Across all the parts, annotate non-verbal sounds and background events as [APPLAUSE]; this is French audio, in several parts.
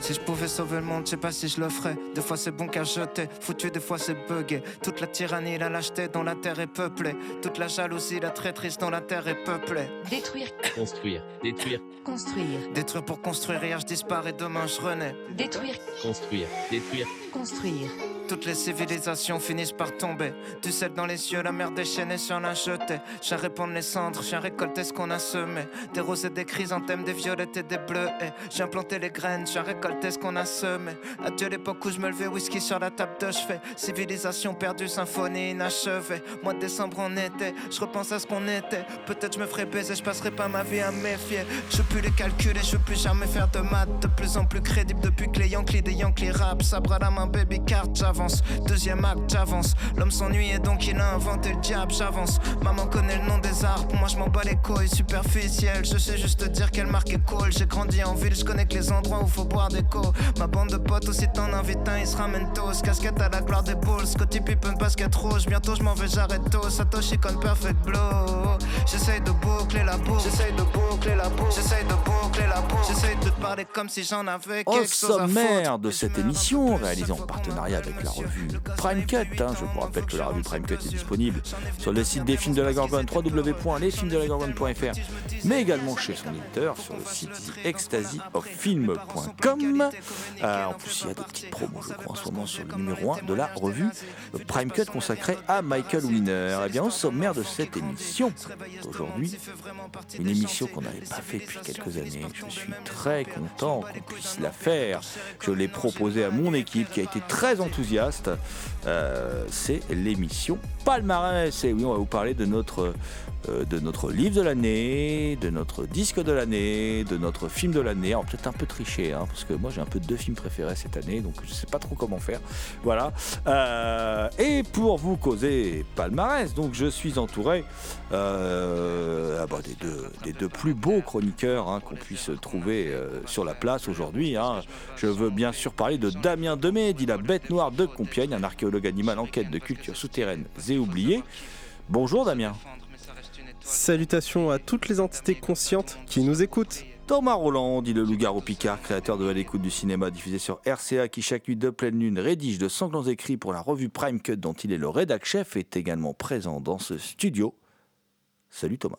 Si je pouvais sauver le monde, je sais pas si je le ferais. Des fois c'est bon qu'à jeter, foutu, des fois c'est bugué. Toute la tyrannie, la lâcheté dont la terre est peuplée. Toute la jalousie, la traîtrise dont la terre est peuplée. Détruire, Construire, détruire, construire, Détruire pour construire, hier je disparais, demain je renais. détruire, construire, détruire, construire. Toutes les civilisations finissent par tomber. Du sel dans les cieux, la mer déchaînée sur la jetée. J'ai répandre les cendres, j'ai récolté ce qu'on a semé. Des roses et des chrysanthèmes, des violettes et des bleus. Et j'ai implanté les graines, j'ai récolté ce qu'on a semé. Adieu l'époque où je me levais, whisky sur la table de chevet. Civilisation perdue, symphonie inachevée. Mois de décembre en été, je repense à ce qu'on était. Peut-être je me ferai baiser, je passerai pas ma vie à méfier. Je plus les calculer, je veux plus jamais faire de maths. De plus en plus crédible depuis que les Yankees des Yankees rap. Sabre à la main, baby card, Deuxième acte, j'avance. L'homme s'ennuie et donc il a inventé le diable, j'avance. Maman connaît le nom des arbres, moi je m'en bats les couilles. Superficiel, je sais juste dire quelle marque est cool. J'ai grandi en ville, je connais que les endroits où faut boire des co. Ma bande de potes aussi t'en invites un, ils se ramènent tous. Casquette à la gloire des bulls, Scotty Pippen, basket rouge. Bientôt je m'en vais, j'arrête tôt. Satoshi con perfect blow. J'essaye de boucler la boucle, j'essaye de boucler la boucle, j'essaye de boucler la boucle. J'essaye de te parler comme si j'en avais Au quelque chose à sommaire foutre. de cette émission, réalisée en partenariat avec la revue Prime Cut, hein, je vous rappelle que la revue Prime Cut est disponible sur le site des films de la Gorgone, www.lesfilmsdelagorgone.fr, mais également chez son éditeur sur le site ecstasyofilm.com. Euh, en plus, il y a des petites promos, je crois, en ce moment sur le numéro 1 de la revue Prime Cut consacrée à Michael Winner. Eh bien, au sommaire de cette émission, aujourd'hui, une émission qu'on n'avait pas fait depuis quelques années. Je suis très content qu'on puisse la faire. Je l'ai proposé à mon équipe qui a été très enthousiaste. entusiasta Euh, c'est l'émission Palmarès. Et oui, on va vous parler de notre, euh, de notre livre de l'année, de notre disque de l'année, de notre film de l'année. Alors peut-être un peu triché, hein, parce que moi j'ai un peu deux films préférés cette année, donc je sais pas trop comment faire. Voilà. Euh, et pour vous causer palmarès, donc je suis entouré ah bah, des, deux, des deux plus beaux chroniqueurs hein, qu'on puisse trouver sur la place aujourd'hui. hein. Je veux bien sûr parler de Damien Demey, dit la bête noire de Compiègne, un archéologue animal en quête de cultures souterraines et oubliées. Bonjour Damien. Salutations à toutes les entités conscientes qui nous écoutent. Thomas Roland, dit le loup-garou Picard, créateur de À l'écoute du cinéma diffusé sur RCA, qui chaque nuit de pleine lune rédige de sanglants écrits pour la revue Prime Cut dont il est le rédac chef, est également présent dans ce studio. Salut Thomas.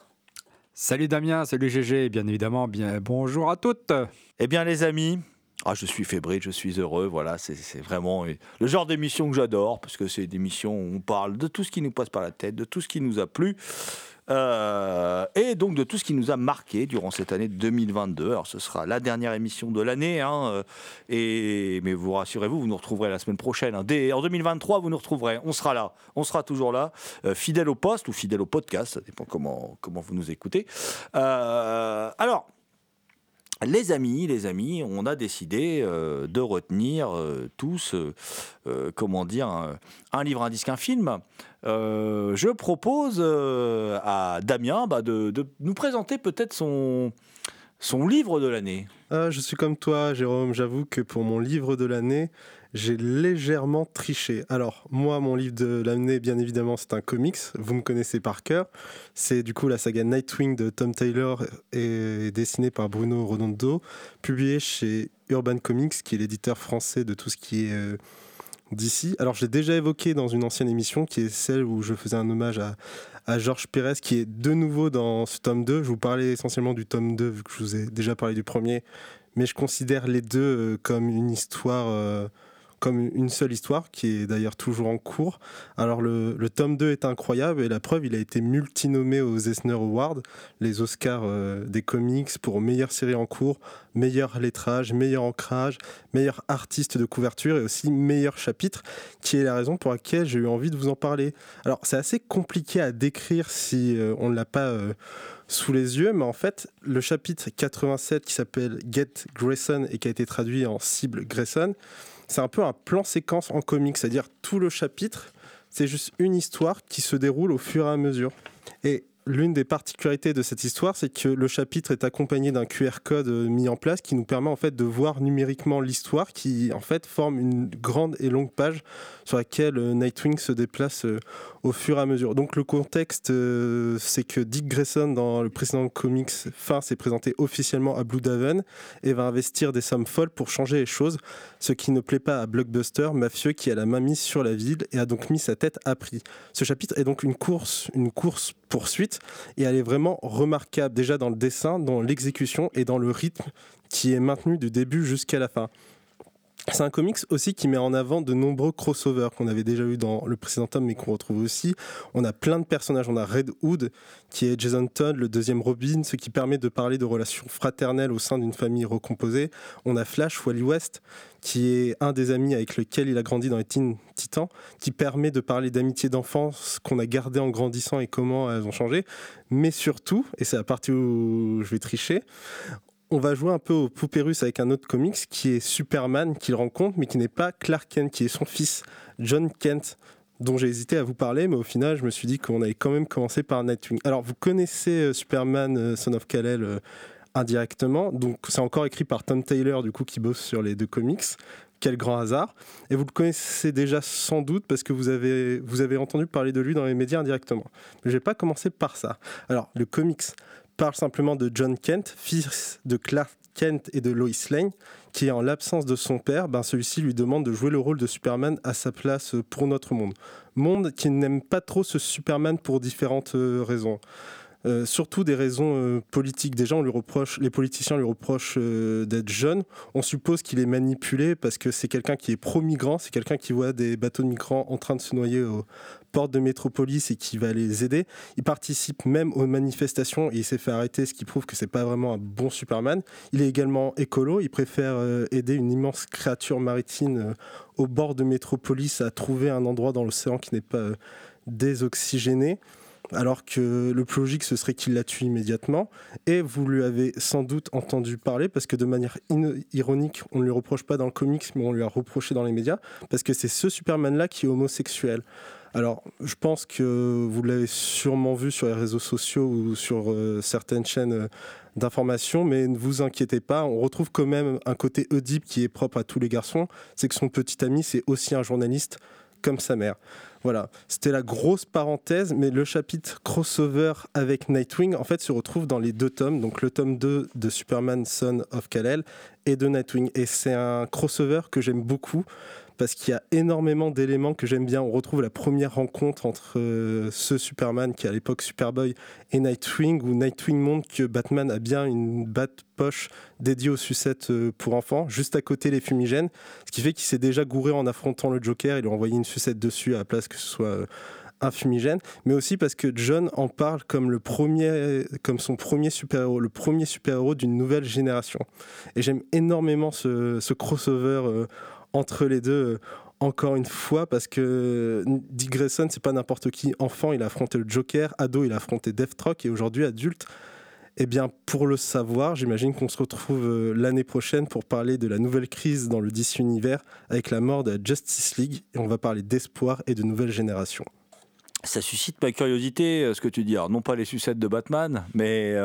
Salut Damien, salut GG, bien évidemment, bien bonjour à toutes. Eh bien les amis, ah, je suis fébrile, je suis heureux, voilà, c'est vraiment le genre d'émission que j'adore, parce que c'est des émissions où on parle de tout ce qui nous passe par la tête, de tout ce qui nous a plu, euh, et donc de tout ce qui nous a marqué durant cette année 2022. Alors ce sera la dernière émission de l'année, hein, euh, mais vous rassurez-vous, vous nous retrouverez la semaine prochaine. hein. Dès, en 2023, vous nous retrouverez, on sera là, on sera toujours là, euh, fidèle au poste ou fidèle au podcast, ça dépend comment, comment vous nous écoutez. Alors, les amis, les amis, on a décidé euh, de retenir euh, tous, euh, comment dire, un, livre, un disque, un film. Je propose à Damien bah, de, nous présenter peut-être son, son livre de l'année. Ah, je suis comme toi, Jérôme. J'avoue que pour mon livre de l'année, j'ai légèrement triché. Alors, moi, mon livre de l'année, bien évidemment, c'est un comics. Vous me connaissez par cœur. C'est du coup la saga Nightwing de Tom Taylor et dessiné par Bruno Redondo, publié chez Urban Comics, qui est l'éditeur français de tout ce qui est euh, d'ici. Alors, je l'ai déjà évoqué dans une ancienne émission qui est celle où je faisais un hommage à, à Georges Pérez qui est de nouveau dans ce tome 2. Je vous parlais essentiellement du tome 2 vu que je vous ai déjà parlé du premier, mais je considère les deux euh, comme une histoire. euh, comme une seule histoire qui est d'ailleurs toujours en cours. Alors le, tome 2 est incroyable et la preuve, il a été multinommé aux Eisner Awards, les Oscars euh, des comics pour meilleure série en cours, meilleur lettrage, meilleur ancrage, meilleur artiste de couverture et aussi meilleur chapitre, qui est la raison pour laquelle j'ai eu envie de vous en parler. Alors c'est assez compliqué à décrire si euh, on ne l'a pas euh, sous les yeux, mais en fait le chapitre 87 qui s'appelle Get Grayson et qui a été traduit en Cible Grayson, c'est un peu un plan séquence en comics, c'est-à-dire tout le chapitre, c'est juste une histoire qui se déroule au fur et à mesure. Et l'une des particularités de cette histoire, c'est que le chapitre est accompagné d'un QR code euh, mis en place qui nous permet en fait de voir numériquement l'histoire, qui en fait forme une grande et longue page sur laquelle euh, Nightwing se déplace euh, au fur et à mesure. Donc le contexte, euh, c'est que Dick Grayson dans le précédent comics fin s'est présenté officiellement à Blue Daven et va investir des sommes folles pour changer les choses, ce qui ne plaît pas à Blockbuster, mafieux qui a la main mise sur la ville et a donc mis sa tête à prix. Ce chapitre est donc une course, une course poursuite et elle est vraiment remarquable déjà dans le dessin, dans l'exécution et dans le rythme qui est maintenu du début jusqu'à la fin. C'est un comics aussi qui met en avant de nombreux crossovers qu'on avait déjà eu dans le précédent tome mais qu'on retrouve aussi. On a plein de personnages. On a Red Hood qui est Jason Todd, le deuxième Robin, ce qui permet de parler de relations fraternelles au sein d'une famille recomposée. On a Flash, Wally West, qui est un des amis avec lequel il a grandi dans les Teen Titans, qui permet de parler d'amitié d'enfance qu'on a gardé en grandissant et comment elles ont changé. Mais surtout, et c'est la partie où je vais tricher, on va jouer un peu au poupée russe avec un autre comics qui est Superman qu'il rencontre, mais qui n'est pas Clark Kent, qui est son fils, John Kent, dont j'ai hésité à vous parler, mais au final, je me suis dit qu'on allait quand même commencer par Nightwing. Alors, vous connaissez euh, Superman, euh, Son of Kal-El euh, indirectement, donc c'est encore écrit par Tom Taylor, du coup, qui bosse sur les deux comics. Quel grand hasard. Et vous le connaissez déjà sans doute parce que vous avez, vous avez entendu parler de lui dans les médias indirectement. Mais je vais pas commencer par ça. Alors, le comics parle simplement de John Kent, fils de Clark Kent et de Lois Lane, qui, en l'absence de son père, ben, celui-ci lui demande de jouer le rôle de Superman à sa place pour notre monde. Monde qui n'aime pas trop ce Superman pour différentes euh, raisons. Euh, surtout des raisons euh, politiques. Déjà, on lui reproche, les politiciens lui reprochent euh, d'être jeune. On suppose qu'il est manipulé parce que c'est quelqu'un qui est pro-migrant, c'est quelqu'un qui voit des bateaux de migrants en train de se noyer aux portes de métropolis et qui va les aider. Il participe même aux manifestations et il s'est fait arrêter, ce qui prouve que c'est pas vraiment un bon Superman. Il est également écolo. Il préfère aider une immense créature maritime au bord de métropolis à trouver un endroit dans l'océan qui n'est pas désoxygéné alors que le plus logique ce serait qu'il la tue immédiatement. Et vous lui avez sans doute entendu parler, parce que de manière ironique, on ne lui reproche pas dans le comics, mais on lui a reproché dans les médias, parce que c'est ce Superman-là qui est homosexuel. Alors, je pense que vous l'avez sûrement vu sur les réseaux sociaux ou sur euh, certaines chaînes euh, d'information, mais ne vous inquiétez pas, on retrouve quand même un côté Oedipe qui est propre à tous les garçons, c'est que son petit ami, c'est aussi un journaliste comme sa mère. Voilà, c'était la grosse parenthèse, mais le chapitre crossover avec Nightwing, en fait, se retrouve dans les deux tomes, donc le tome 2 de Superman Son of Kal-El et de Nightwing. Et c'est un crossover que j'aime beaucoup parce qu'il y a énormément d'éléments que j'aime bien. On retrouve la première rencontre entre euh, ce Superman qui est à l'époque Superboy et Nightwing, où Nightwing montre que Batman a bien une batte poche dédiée aux sucettes euh, pour enfants, juste à côté les fumigènes, ce qui fait qu'il s'est déjà gouré en affrontant le Joker, il a envoyé une sucette dessus à la place que ce soit euh, un fumigène, mais aussi parce que John en parle comme le premier, comme son premier super-héros, le premier super-héros d'une nouvelle génération. Et j'aime énormément ce, crossover entre les deux. euh, encore une fois, parce que Dick Grayson, c'est pas n'importe qui. Enfant, il a affronté le Joker. Ado, il a affronté Deathstroke. Et aujourd'hui, adulte, eh bien, pour le savoir, j'imagine qu'on se retrouve euh, l'année prochaine pour parler de la nouvelle crise dans le DC Univers avec la mort de la Justice League. Et on va parler d'espoir et de nouvelle génération. Ça suscite ma curiosité, euh, ce que tu dis. Non pas les sucettes de Batman, mais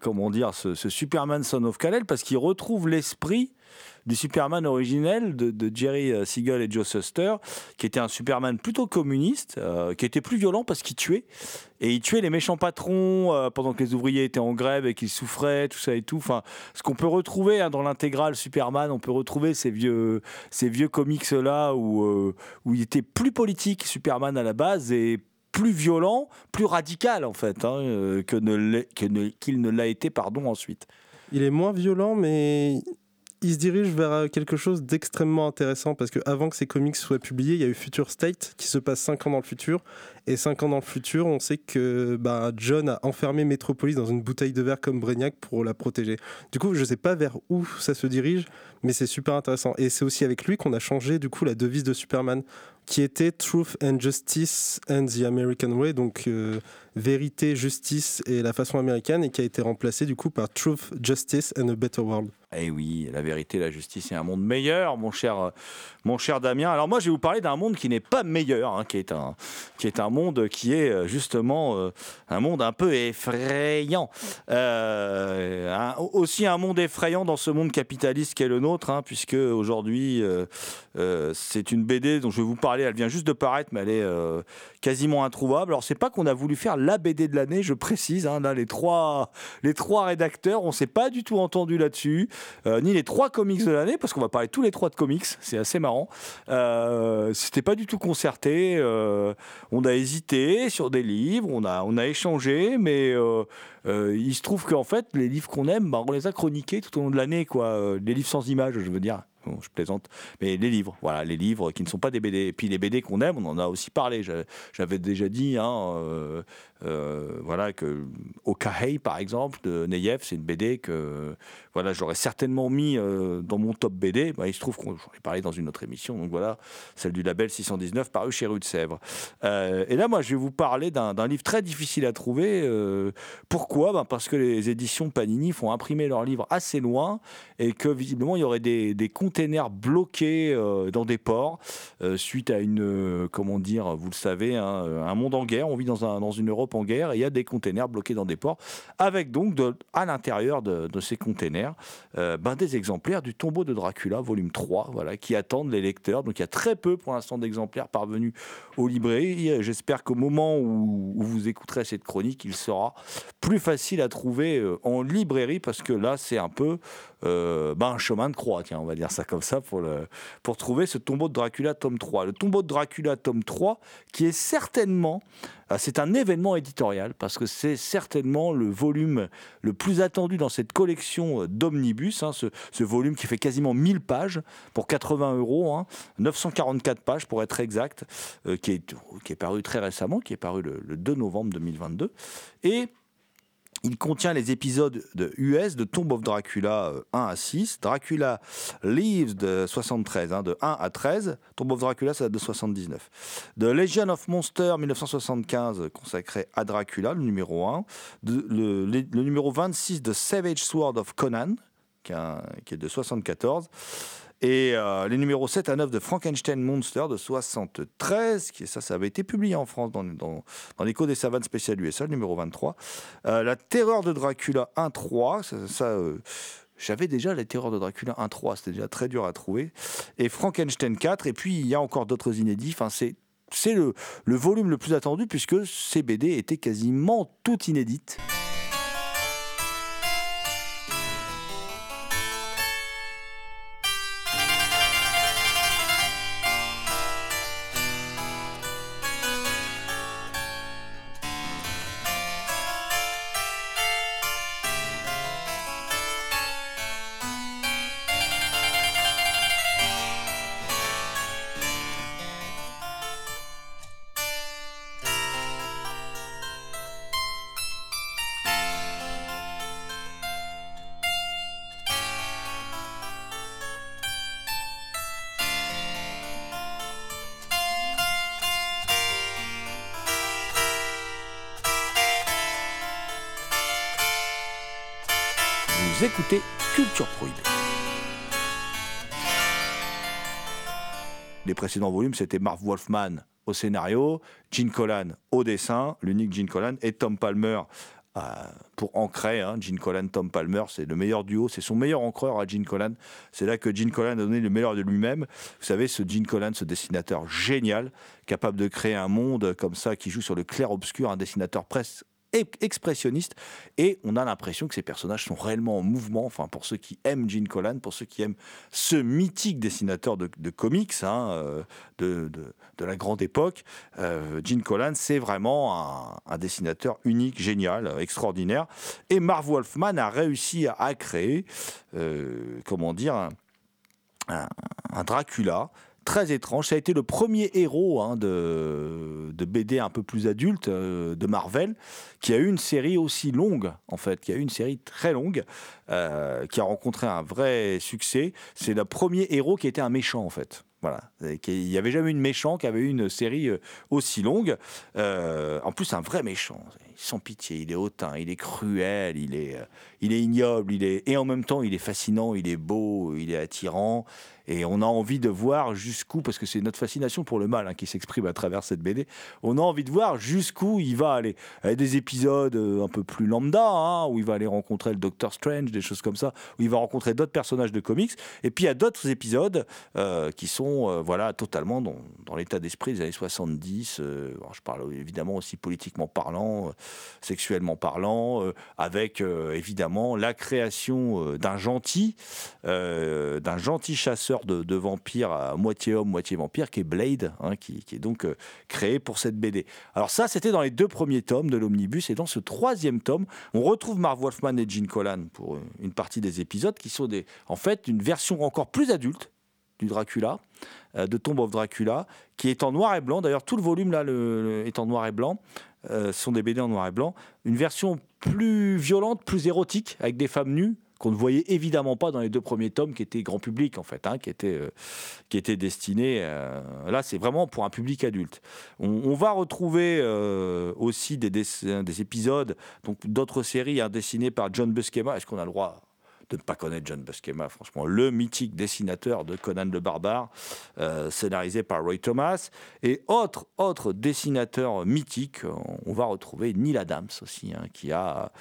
comment dire, ce, ce Superman Son of Kal-El, parce qu'il retrouve l'esprit du Superman originel de, Jerry euh, Siegel et Joe Suster, qui était un Superman plutôt communiste, euh, qui était plus violent parce qu'il tuait. Et il tuait les méchants patrons euh, pendant que les ouvriers étaient en grève et qu'ils souffraient, tout ça et tout. Enfin, ce qu'on peut retrouver hein, dans l'intégrale Superman, on peut retrouver ces vieux, ces vieux comics-là où, il était plus politique, Superman à la base, et plus violent, plus radical en fait, hein, que qu'il ne l'a été pardon ensuite. Il est moins violent, mais il se dirige vers euh, quelque chose d'extrêmement intéressant parce que avant que ces comics soient publiés, il y a eu Future State qui se passe 5 ans dans le futur. Et 5 ans dans le futur, on sait que bah, John a enfermé Metropolis dans une bouteille de verre comme Brainiac pour la protéger. Du coup, je ne sais pas vers où ça se dirige, mais c'est super intéressant. Et c'est aussi avec lui qu'on a changé du coup la devise de Superman, qui était Truth and Justice and the American Way, donc euh, vérité, justice et la façon américaine, et qui a été remplacée du coup par Truth, Justice and a Better World. Eh oui, la vérité, la justice et un monde meilleur, mon cher, euh, mon cher Damien. Alors moi, je vais vous parler d'un monde qui n'est pas meilleur, hein, qui, est un, qui est un monde qui est euh, justement euh, un monde un peu effrayant. Aussi un monde effrayant dans ce monde capitaliste qu'est le nôtre, hein, puisque aujourd'hui, c'est une BD dont je vais vous parler. Elle vient juste de paraître, mais elle est quasiment introuvable. Alors c'est pas qu'on a voulu faire la BD de l'année, je précise. hein, là, les trois, les trois rédacteurs, on s'est pas du tout entendu là-dessus. Euh, ni les trois comics de l'année, parce qu'on va parler tous les trois de comics, c'est assez marrant. Euh, C'était pas du tout concerté. euh, on a hésité sur des livres, on a, on a échangé, mais il se trouve qu'en fait, les livres qu'on aime, bah, on les a chroniqués tout au long de l'année, quoi. Les livres sans images, je veux dire. Bon, je plaisante, mais les livres, voilà, les livres qui ne sont pas des BD. Et puis les BD qu'on aime, on en a aussi parlé. J'avais- déjà dit, hein, euh, voilà, que Okahei, par exemple, de Neyev, c'est une BD que voilà, j'aurais certainement mis euh, dans mon top BD. Bah, il se trouve qu'on j'en ai parlé dans une autre émission, donc voilà, celle du label 619 paru chez Rue de Sèvres. Euh, et là, moi, je vais vous parler d'un livre très difficile à trouver. pourquoi? Ben, Parce que les éditions Panini font imprimer leurs livres assez loin et que visiblement, il y aurait des, des containers bloqués dans des ports suite à une, comment dire, vous le savez, hein, un monde en guerre. On vit dans, un, dans une Europe guerre il y a des containers bloqués dans des ports avec donc de- à l'intérieur de, ces containers euh, ben, des exemplaires du tombeau de Dracula, volume 3, voilà, qui attendent les lecteurs. Donc il y a très peu pour l'instant d'exemplaires parvenus aux librairies. J'espère qu'au moment où, où vous écouterez cette chronique, il sera plus facile à trouver euh, en librairie parce que là, c'est un peu ben, un chemin de croix, tiens, on va dire ça comme ça, pour, pour trouver ce tombeau de Dracula tome 3. Le tombeau de Dracula tome 3, qui est certainement, euh, c'est un événement éditorial, parce que c'est certainement le volume le plus attendu dans cette collection euh, d'omnibus, hein, ce, volume qui fait quasiment 1000 pages pour 80 euros, hein, 944 pages pour être exact, euh, qui, est, qui est paru très récemment, qui est paru le, le 2 novembre 2022. Et il contient les épisodes de US de Tomb of Dracula euh, 1 à 6, Dracula Leaves de 73, hein, de 1 à 13, Tomb of Dracula ça date de 79, de Legion of Monsters 1975 euh, consacré à Dracula, le numéro 1, de- le, le- numéro 26 de Savage Sword of Conan, qui est de 74, et euh, les numéros 7 à 9 de Frankenstein Monster de 73, qui ça, ça avait été publié en France dans, dans, dans l'écho des savanes spéciales USA, le numéro 23. Euh, la terreur de Dracula 1-3, ça, ça, euh, j'avais déjà la terreur de Dracula 1-3, c'était déjà très dur à trouver. Et Frankenstein 4, et puis il y a encore d'autres inédits. Enfin, c'est le volume le plus attendu puisque ces BD étaient quasiment toutes inédites. Vous écoutez Culture Prohibée. Les précédents volumes, c'était Marv Wolfman au scénario, Gene Colan au dessin, l'unique Gene Colan, et Tom Palmer pour ancrer. Hein, Gene Colan, Tom Palmer, c'est le meilleur duo, c'est son meilleur encreur à Gene Colan. C'est là que Gene Colan a donné le meilleur de lui-même. Vous savez, ce Gene Colan, ce dessinateur génial, capable de créer un monde comme ça, qui joue sur le clair-obscur, un dessinateur presque expressionniste et on a l'impression que ces personnages sont réellement en mouvement. Enfin, pour ceux qui aiment Gene Colan, pour ceux qui aiment ce mythique dessinateur de, comics hein, euh, de, la grande époque, euh, Gene Colan, c'est vraiment un, dessinateur unique, génial, extraordinaire. Et Marv Wolfman a réussi à, créer, euh, comment dire, un Dracula très étrange. Ça a été le premier héros hein, de, de, BD un peu plus adulte euh, de Marvel qui a eu une série aussi longue, en fait, qui a eu une série très longue, euh, qui a rencontré un vrai succès. C'est le premier héros qui était un méchant, en fait. Voilà. Il n'y avait jamais eu une méchant qui avait eu une série euh, aussi longue. en plus, un vrai méchant. Sans pitié, il est hautain, il est cruel, il est, il est ignoble, il est, et en même temps, il est fascinant, il est beau, il est attirant. Et on a envie de voir jusqu'où, parce que c'est notre fascination pour le mal hein, qui s'exprime à travers cette BD, on a envie de voir jusqu'où il va aller. Il y a des épisodes euh, un peu plus lambda, hein, où il va aller rencontrer le Doctor Strange, des choses comme ça, où il va rencontrer d'autres personnages de comics. Et puis il y a d'autres épisodes euh, qui sont euh, voilà, totalement dans, l'état d'esprit des années 70. je parle évidemment aussi politiquement parlant, sexuellement parlant, avec évidemment la création d'un gentil, d'un gentil chasseur de, vampires à moitié homme, moitié vampire, qui est Blade, hein, qui, est donc euh, créé pour cette BD. Alors ça, c'était dans les deux premiers tomes de l'Omnibus, et dans ce troisième tome, on retrouve Marv Wolfman et Gene Colan pour euh, une partie des épisodes, qui sont des, en fait une version encore plus adulte du Dracula, euh, de Tomb of Dracula, qui est en noir et blanc. D'ailleurs, tout le volume là est en noir et blanc. ce sont des BD en noir et blanc. Une version plus violente, plus érotique, avec des femmes nues, qu'on ne voyait évidemment pas dans les deux premiers tomes qui étaient grand public en fait, hein, qui étaient euh, qui étaient destinés. Euh, là, c'est vraiment pour un public adulte. On, va retrouver euh, aussi des, des épisodes, donc d'autres séries hein, dessinées par John Buscema. Est-ce qu'on a le droit de ne pas connaître John Buscema, franchement, le mythique dessinateur de Conan le Barbare, scénarisé par Roy Thomas. Et autre, autre dessinateur mythique, on va retrouver Neil Adams aussi, hein, qui, a,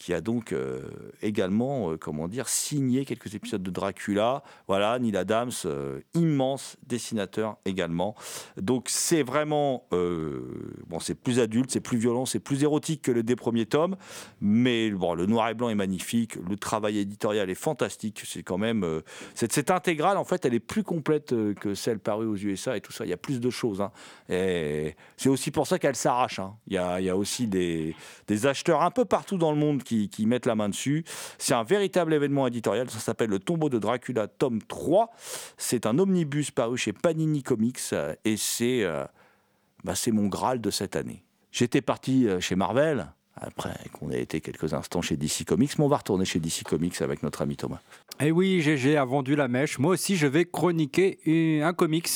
qui a donc euh, également, euh, comment dire, signé quelques épisodes de Dracula. Voilà, Neil Adams, euh, immense dessinateur également. Donc c'est vraiment, bon, c'est plus adulte, c'est plus violent, c'est plus érotique que le des premiers tomes, mais bon, le noir et blanc est magnifique, le travail éditorial est fantastique. C'est quand même cette, intégrale, en fait, elle est plus complète que celle parue aux USA et tout ça. Il y a plus de choses. Hein. Et c'est aussi pour ça qu'elle s'arrache. Hein. Il, il y a aussi des, des acheteurs un peu partout dans le monde qui, mettent la main dessus. C'est un véritable événement éditorial. Ça s'appelle Le tombeau de Dracula, tome 3. C'est un omnibus paru chez Panini Comics euh, et c'est euh, bah, mon Graal de cette année. J'étais parti euh, chez Marvel après qu'on ait été quelques instants chez DC Comics, mais on va retourner chez DC Comics avec notre ami Thomas. Eh oui, GG a vendu la mèche. Moi aussi, je vais chroniquer un comics.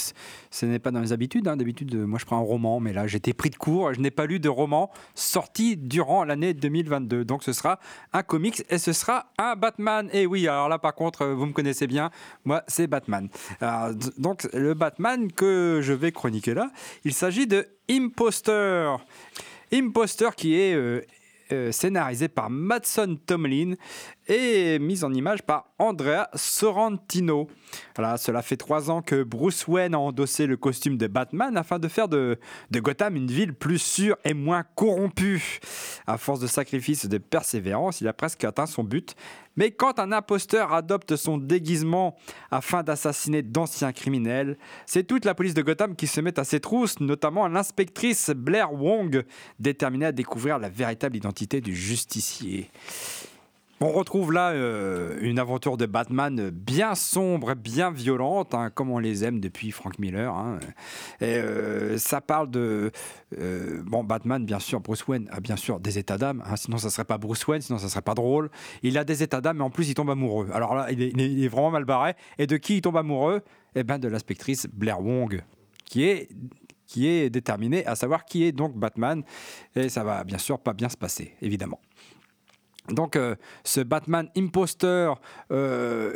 Ce n'est pas dans les habitudes. Hein. D'habitude, moi, je prends un roman, mais là, j'étais pris de court. Je n'ai pas lu de roman sorti durant l'année 2022. Donc, ce sera un comics et ce sera un Batman. Et eh oui, alors là, par contre, vous me connaissez bien. Moi, c'est Batman. donc, le Batman que je vais chroniquer là, il s'agit de Imposter. Imposter qui est euh, euh, scénarisé par Madson Tomlin et mise en image par Andrea Sorrentino. Cela fait trois ans que Bruce Wayne a endossé le costume de Batman afin de faire de, de Gotham une ville plus sûre et moins corrompue. À force de sacrifices et de persévérance, il a presque atteint son but. Mais quand un imposteur adopte son déguisement afin d'assassiner d'anciens criminels, c'est toute la police de Gotham qui se met à ses trousses, notamment l'inspectrice Blair Wong, déterminée à découvrir la véritable identité du justicier. On retrouve là euh, une aventure de Batman bien sombre, bien violente, hein, comme on les aime depuis Frank Miller. Hein. Et, euh, ça parle de euh, bon Batman, bien sûr, Bruce Wayne a bien sûr des états d'âme. Hein, sinon, ça serait pas Bruce Wayne, sinon ça serait pas drôle. Il a des états d'âme, mais en plus, il tombe amoureux. Alors là, il est, vraiment mal barré. Et de qui il tombe amoureux? Eh ben, de l'inspectrice Blair Wong, qui est qui est déterminée à savoir qui est donc Batman. Et ça va bien sûr pas bien se passer, évidemment. Donc, euh, ce Batman imposteur euh,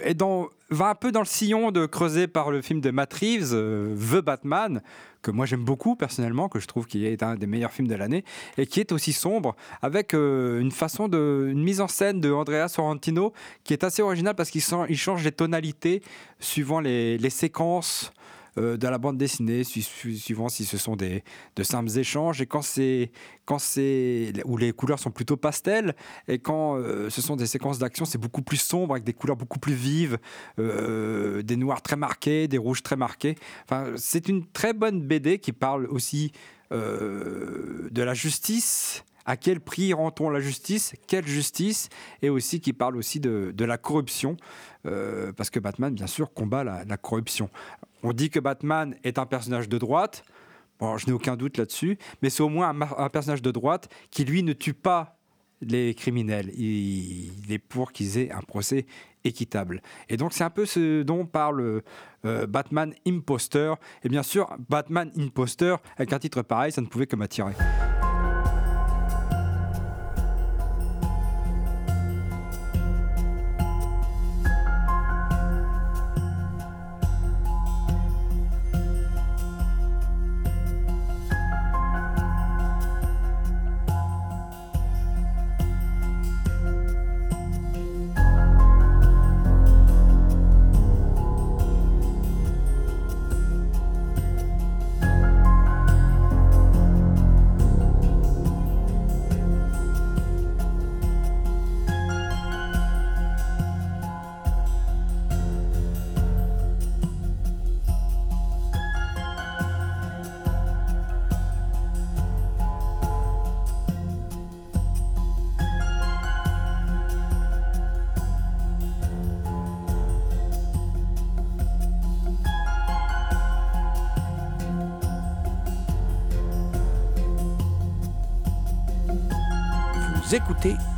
va un peu dans le sillon de creusé par le film de Matt Reeves, euh, The Batman, que moi j'aime beaucoup personnellement, que je trouve qui est un des meilleurs films de l'année, et qui est aussi sombre, avec une façon de, une mise en scène de Andrea Sorrentino qui est assez originale parce qu'il change les tonalités suivant les séquences euh, de la bande dessinée, su- su- suivant si ce sont des, de simples échanges, et quand c'est quand c'est où les couleurs sont plutôt pastel, et quand euh, ce sont des séquences d'action, c'est beaucoup plus sombre avec des couleurs beaucoup plus vives, euh, des noirs très marqués, des rouges très marqués. Enfin, c'est une très bonne BD qui parle aussi euh, de la justice. À quel prix rend-on la justice Quelle justice Et aussi qui parle aussi de, la corruption, euh, parce que Batman, bien sûr, combat la, corruption. On dit que Batman est un personnage de droite. Bon, je n'ai aucun doute là-dessus, mais c'est au moins un, personnage de droite qui, lui, ne tue pas les criminels. Il, il est pour qu'ils aient un procès équitable. Et donc, c'est un peu ce dont parle euh, Batman Imposter. Et bien sûr, Batman Imposter, avec un titre pareil, ça ne pouvait que m'attirer.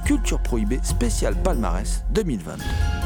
Culture Prohibée spécial palmarès 2020.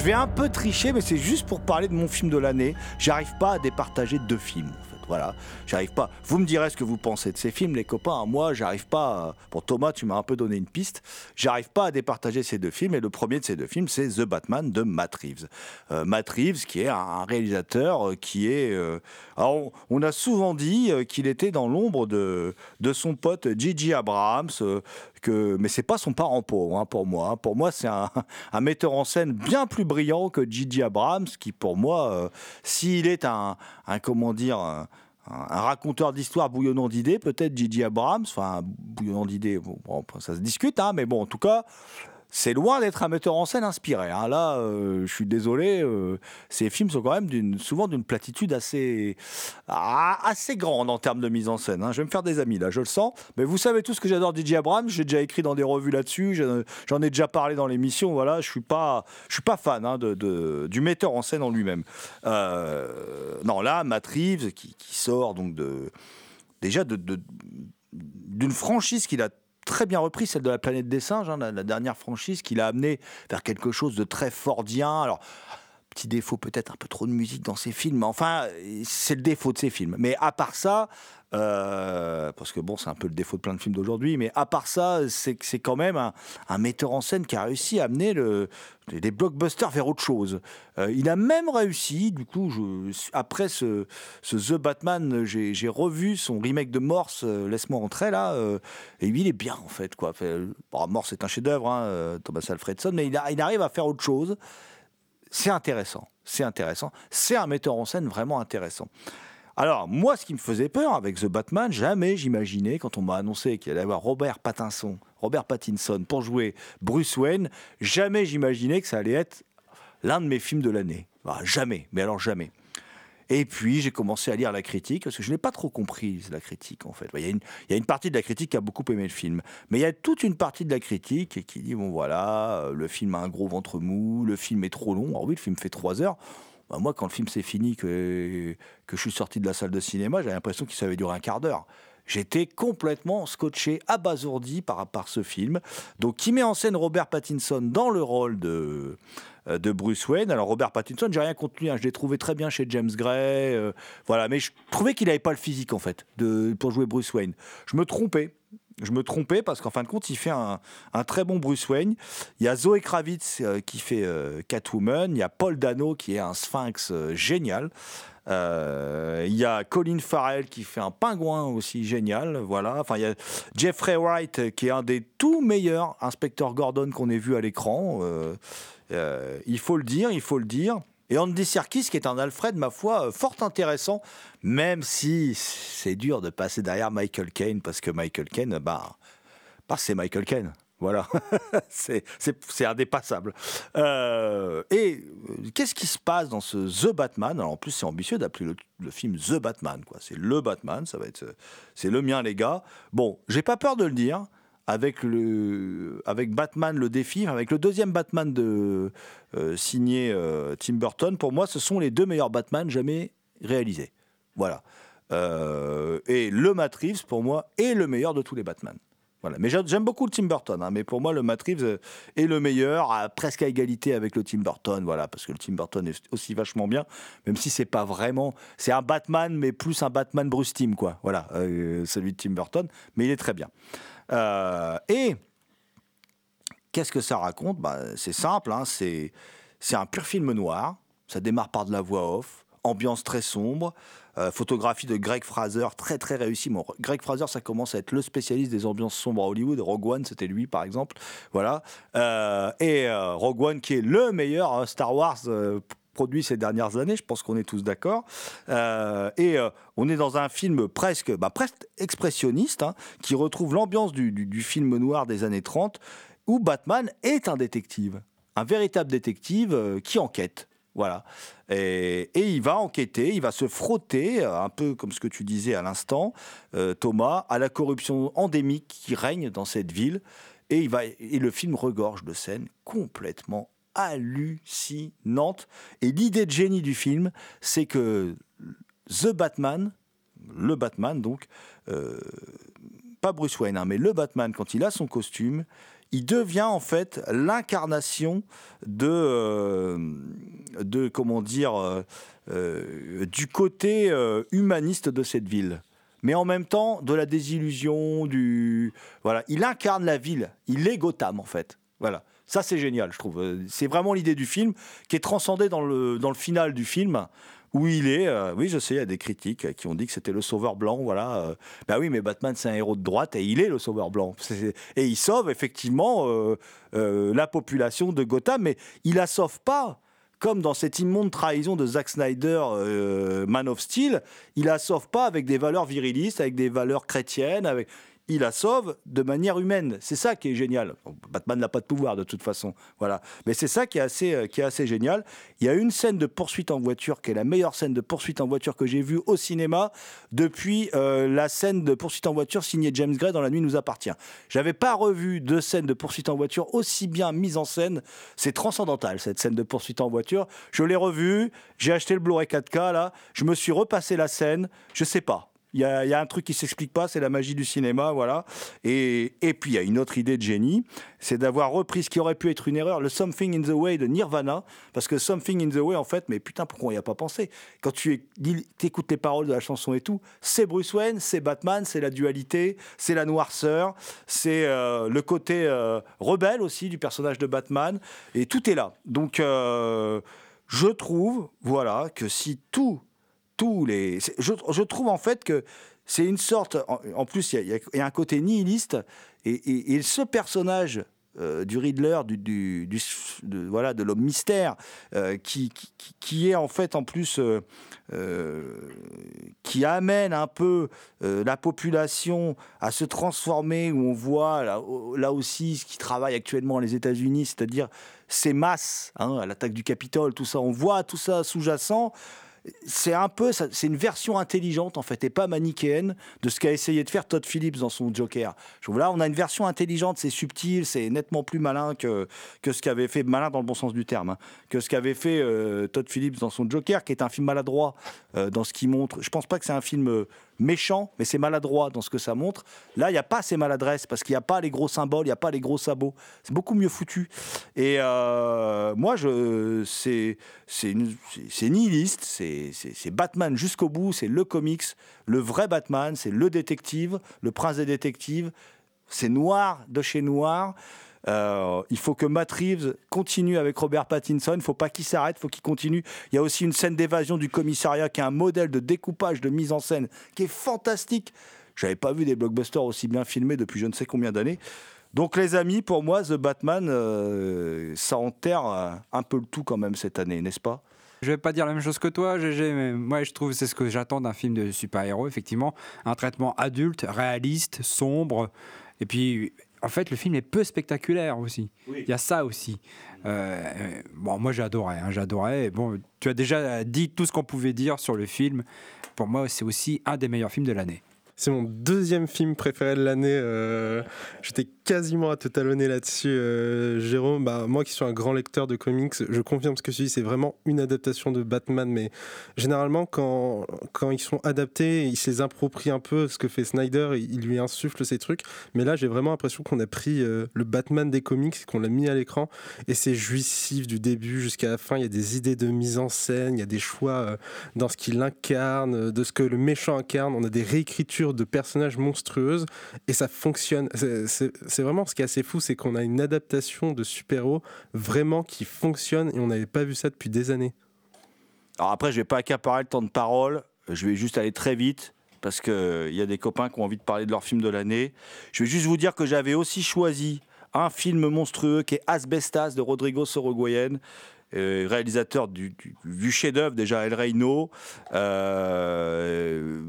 Je vais un peu tricher, mais c'est juste pour parler de mon film de l'année. J'arrive pas à départager deux films. Voilà, j'arrive pas. Vous me direz ce que vous pensez de ces films, les copains. Moi, j'arrive pas. Pour Thomas, tu m'as un peu donné une piste. J'arrive pas à départager ces deux films. Et le premier de ces deux films, c'est The Batman de Matt Reeves. Euh, Matt Reeves, qui est un réalisateur euh, qui est. euh, Alors, on, a souvent dit qu'il était dans l'ombre de, de son pote Gigi Abrams. Que, mais c'est pas son parent pauvre hein, pour moi. hein. Pour moi, c'est un, [LAUGHS] metteur en scène bien plus brillant que Gigi Abrams, qui pour moi, euh, s'il est un, comment dire, un, raconteur d'histoire bouillonnant d'idées, peut-être Gigi Abrams, enfin bouillonnant d'idées, ça se discute, hein, mais bon, en tout cas. C'est loin d'être un metteur en scène inspiré. hein. Là, euh, je suis désolé, euh, ces films sont quand même souvent d'une platitude assez, ah, assez grande en termes de mise en scène. hein. Je vais me faire des amis là, je le sens. Mais vous savez tous que j'adore DJ Abrams. J'ai déjà écrit dans des revues là-dessus. j'en- ai déjà parlé dans l'émission. Voilà, je suis suis pas fan hein, du metteur en scène en lui-même. Euh, non, là, Matt Reeves qui, sort donc déjà d'une franchise qu'il a très bien repris, celle de la planète des singes, hein, la, la dernière franchise qu'il a amené vers quelque chose de très fordien. Alors, petit défaut peut-être un peu trop de musique dans ses films, mais enfin, c'est le défaut de ses films. Mais à part ça, euh, parce que bon, c'est un peu le défaut de plein de films d'aujourd'hui, mais à part ça, c'est quand même un, metteur en scène qui a réussi à amener le, des blockbusters vers autre chose. Euh, il a même réussi, du coup, après ce, The Batman, j'ai revu son remake de Morse, euh, Laisse-moi entrer là, et lui, il est bien en fait. Quoi. Morse est un chef-d'œuvre, hein, Thomas Alfredson, mais il, a- il arrive à faire autre chose. C'est intéressant, c'est intéressant. C'est un metteur en scène vraiment intéressant. Alors, moi, ce qui me faisait peur avec The Batman, jamais j'imaginais, quand on m'a annoncé qu'il allait avoir Robert Pattinson, Robert Pattinson pour jouer Bruce Wayne, jamais j'imaginais que ça allait être l'un de mes films de l'année. Jamais, mais alors jamais. Et puis, j'ai commencé à lire la critique, parce que je n'ai pas trop compris la critique, en fait. Il y, a une, partie de la critique qui a beaucoup aimé le film. Mais il y a toute une partie de la critique qui dit, bon voilà, euh, le film a un gros ventre mou, le film est trop long. Alors oui, le film fait trois heures. Bah, moi, quand le film s'est fini, que, je suis sorti de la salle de cinéma, j'avais l'impression qu'il savait durer un quart d'heure. J'étais complètement scotché, abasourdi par, par ce film. Donc, qui met en scène Robert Pattinson dans le rôle de, de Bruce Wayne. Alors, Robert Pattinson, j'ai rien contre lui, hein, je l'ai trouvé très bien chez James Gray. euh, voilà, mais je trouvais qu'il n'avait pas le physique, en fait, pour jouer Bruce Wayne. Je me trompais. Je me trompais parce qu'en fin de compte, il fait un, très bon Bruce Wayne. Il y a Zoé Kravitz euh, qui fait euh, Catwoman. Il y a Paul Dano qui est un sphinx euh, génial. Euh, il y a Colin Farrell qui fait un pingouin aussi génial. Voilà. Enfin, il y a Jeffrey Wright euh, qui est un des tout meilleurs inspecteurs Gordon qu'on ait vu à l'écran. Euh, euh, il faut le dire, il faut le dire. Et Andy Serkis qui est un Alfred, ma foi, euh, fort intéressant, même si c'est dur de passer derrière Michael Caine, parce que Michael Caine, bah, bah, c'est Michael Caine. Voilà, [LAUGHS] c'est indépassable. Euh, et qu'est-ce qui se passe dans ce The Batman? Alors en plus, c'est ambitieux d'appeler le, le film The Batman. quoi. C'est le Batman, ça va être, c'est le mien, les gars. Bon, j'ai pas peur de le dire. Avec, le, avec Batman le défi, avec le deuxième Batman de, euh, signé euh, Tim Burton, pour moi, ce sont les deux meilleurs Batman jamais réalisés. Voilà. Euh, et le Matt Reeves, pour moi, est le meilleur de tous les Batman. Voilà. Mais j'a- j'aime beaucoup le Tim Burton, hein, mais pour moi, le Matt Reeves euh, est le meilleur, presque à égalité avec le Tim Burton, voilà, parce que le Tim Burton est aussi vachement bien, même si c'est pas vraiment. C'est un Batman, mais plus un Batman Bruce Timm, quoi. Voilà, euh, celui de Tim Burton, mais il est très bien. Euh, et qu'est-ce que ça raconte? Bah, C'est simple, hein, c'est un pur film noir. Ça démarre par de la voix off, ambiance très sombre, euh, photographie de Greg Fraser très très réussi. Bon, Greg Fraser, ça commence à être le spécialiste des ambiances sombres à Hollywood. Rogue One, c'était lui par exemple. Voilà. Euh, et Rogue One, qui est le meilleur hein, Star Wars. Produit ces dernières années, je pense qu'on est tous d'accord. Euh, et euh, on est dans un film presque, bah, presque expressionniste, hein, qui retrouve l'ambiance du, film noir des années 30, où Batman est un détective, un véritable détective euh, qui enquête. Voilà. Et, il va enquêter, il va se frotter, un peu comme ce que tu disais à l'instant, Thomas, à la corruption endémique qui règne dans cette ville. Et, il va, et le film regorge de scènes complètement hallucinantes. Et l'idée de génie du film, c'est que The Batman, le Batman donc, euh, pas Bruce Wayne, hein, mais le Batman, quand il a son costume, il devient en fait l'incarnation de, euh, de, comment dire, euh, du côté humaniste de cette ville. Mais en même temps, de la désillusion, du... Voilà, il incarne la ville, il est Gotham en fait. Voilà, ça c'est génial, je trouve. Euh, C'est vraiment l'idée du film qui est transcendée dans le, dans le final du film, où il est, euh, oui, je sais, il y a des critiques qui ont dit que c'était le sauveur blanc, voilà. euh, bah oui, mais Batman, c'est un héros de droite et il est le sauveur blanc. Et il sauve effectivement euh, la population de Gotham, mais il la sauve pas. Comme dans cette immonde trahison de Zack Snyder, Man of Steel, il la sauve pas avec des valeurs virilistes, avec des valeurs chrétiennes, avec il la sauve de manière humaine. C'est ça qui est génial. Batman n'a pas de pouvoir de toute façon. Voilà. Mais c'est ça qui est, assez, euh, qui est assez génial. Il y a une scène de poursuite en voiture qui est la meilleure scène de poursuite en voiture que j'ai vue au cinéma depuis euh, la scène de poursuite en voiture signée James Gray dans La nuit nous appartient. J'avais pas revu de scène de poursuite en voiture aussi bien mise en scène. C'est transcendantal cette scène de poursuite en voiture. Je l'ai revue, j'ai acheté le Blu-ray 4K là, je me suis repassé la scène, je sais pas. Il y, a, un truc qui s'explique pas, c'est la magie du cinéma, voilà. Et, et puis il y a une autre idée de génie, c'est d'avoir repris ce qui aurait pu être une erreur, le Something in the Way de Nirvana, parce que Something in the Way, en fait, mais putain, pourquoi on n'y a pas pensé? Quand tu écoutes les paroles de la chanson et tout, c'est Bruce Wayne, c'est Batman, c'est la dualité, c'est la noirceur, c'est euh, le côté euh, rebelle aussi du personnage de Batman, et tout est là. Donc, euh, je trouve, voilà, que si tout tous les. Je, je trouve en fait que c'est une sorte. En, plus, il y a- un côté nihiliste. Et, ce personnage euh, du Riddler, du, de, voilà, de l'homme mystère, euh, qui, est en fait en plus. euh, qui amène un peu la population à se transformer, où on voit là, là aussi ce qui travaille actuellement les États-Unis, c'est-à-dire ces masses, hein, à l'attaque du Capitole, tout ça, on voit tout ça sous-jacent. C'est un peu, c'est une version intelligente en fait, et pas manichéenne de ce qu'a essayé de faire Todd Phillips dans son Joker. Je trouve là, on a une version intelligente, c'est subtil, c'est nettement plus malin que, que ce qu'avait fait, malin dans le bon sens du terme, hein, que ce qu'avait fait euh, Todd Phillips dans son Joker, qui est un film maladroit euh, dans ce qu'il montre. Je pense pas que c'est un film euh, méchant, mais c'est maladroit dans ce que ça montre. Là, il n'y a pas ces maladresses parce qu'il n'y a pas les gros symboles, il n'y a pas les gros sabots. C'est beaucoup mieux foutu. Et euh, moi, je, c'est, c'est, nihiliste, c'est, c'est Batman jusqu'au bout, c'est le comics, le vrai Batman, c'est le détective, le prince des détectives. C'est noir de chez noir. Euh, il faut que Matt Reeves continue avec Robert Pattinson. Il ne faut pas qu'il s'arrête, il faut qu'il continue. Il y a aussi une scène d'évasion du commissariat qui est un modèle de découpage, de mise en scène qui est fantastique. J'avais pas vu des blockbusters aussi bien filmés depuis je ne sais combien d'années. Donc les amis, pour moi, The Batman, euh, ça enterre euh, un peu le tout quand même cette année, n'est-ce pas? Je vais pas dire la même chose que toi, GG, mais moi je trouve c'est ce que j'attends d'un film de super-héros, effectivement. Un traitement adulte, réaliste, sombre. Et puis, en fait, le film est peu spectaculaire aussi. Il y a ça aussi. Euh, euh, bon, moi j'adorais, hein, j'adorais. Bon, tu as déjà dit tout ce qu'on pouvait dire sur le film. Pour moi, c'est aussi un des meilleurs films de l'année. C'est mon deuxième film préféré de l'année. euh, J'étais quasiment à te talonner là-dessus, euh, Jérôme. Bah, moi qui suis un grand lecteur de comics, je confirme ce que tu dis. C'est vraiment une adaptation de Batman. Mais généralement, quand, quand ils sont adaptés, ils se les approprient un peu. Ce que fait Snyder, il lui insuffle ces trucs. Mais là, j'ai vraiment l'impression qu'on a pris euh, le Batman des comics, qu'on l'a mis à l'écran. Et c'est jouissif du début jusqu'à la fin. Il y a des idées de mise en scène, il y a des choix euh, dans ce qu'il incarne, de ce que le méchant incarne. On a des réécritures de personnages monstrueuses et ça fonctionne. C'est vraiment ce qui est assez fou, c'est qu'on a une adaptation de super-héros vraiment qui fonctionne et on n'avait pas vu ça depuis des années. Alors après, je vais pas accaparer le temps de parole. Je vais juste aller très vite parce qu'il y a des copains qui ont envie de parler de leur film de l'année. Je vais juste vous dire que j'avais aussi choisi un film monstrueux qui est Asbestas de Rodrigo Sorogoyen. euh, réalisateur du chef-d'œuvre déjà El Reino. Euh,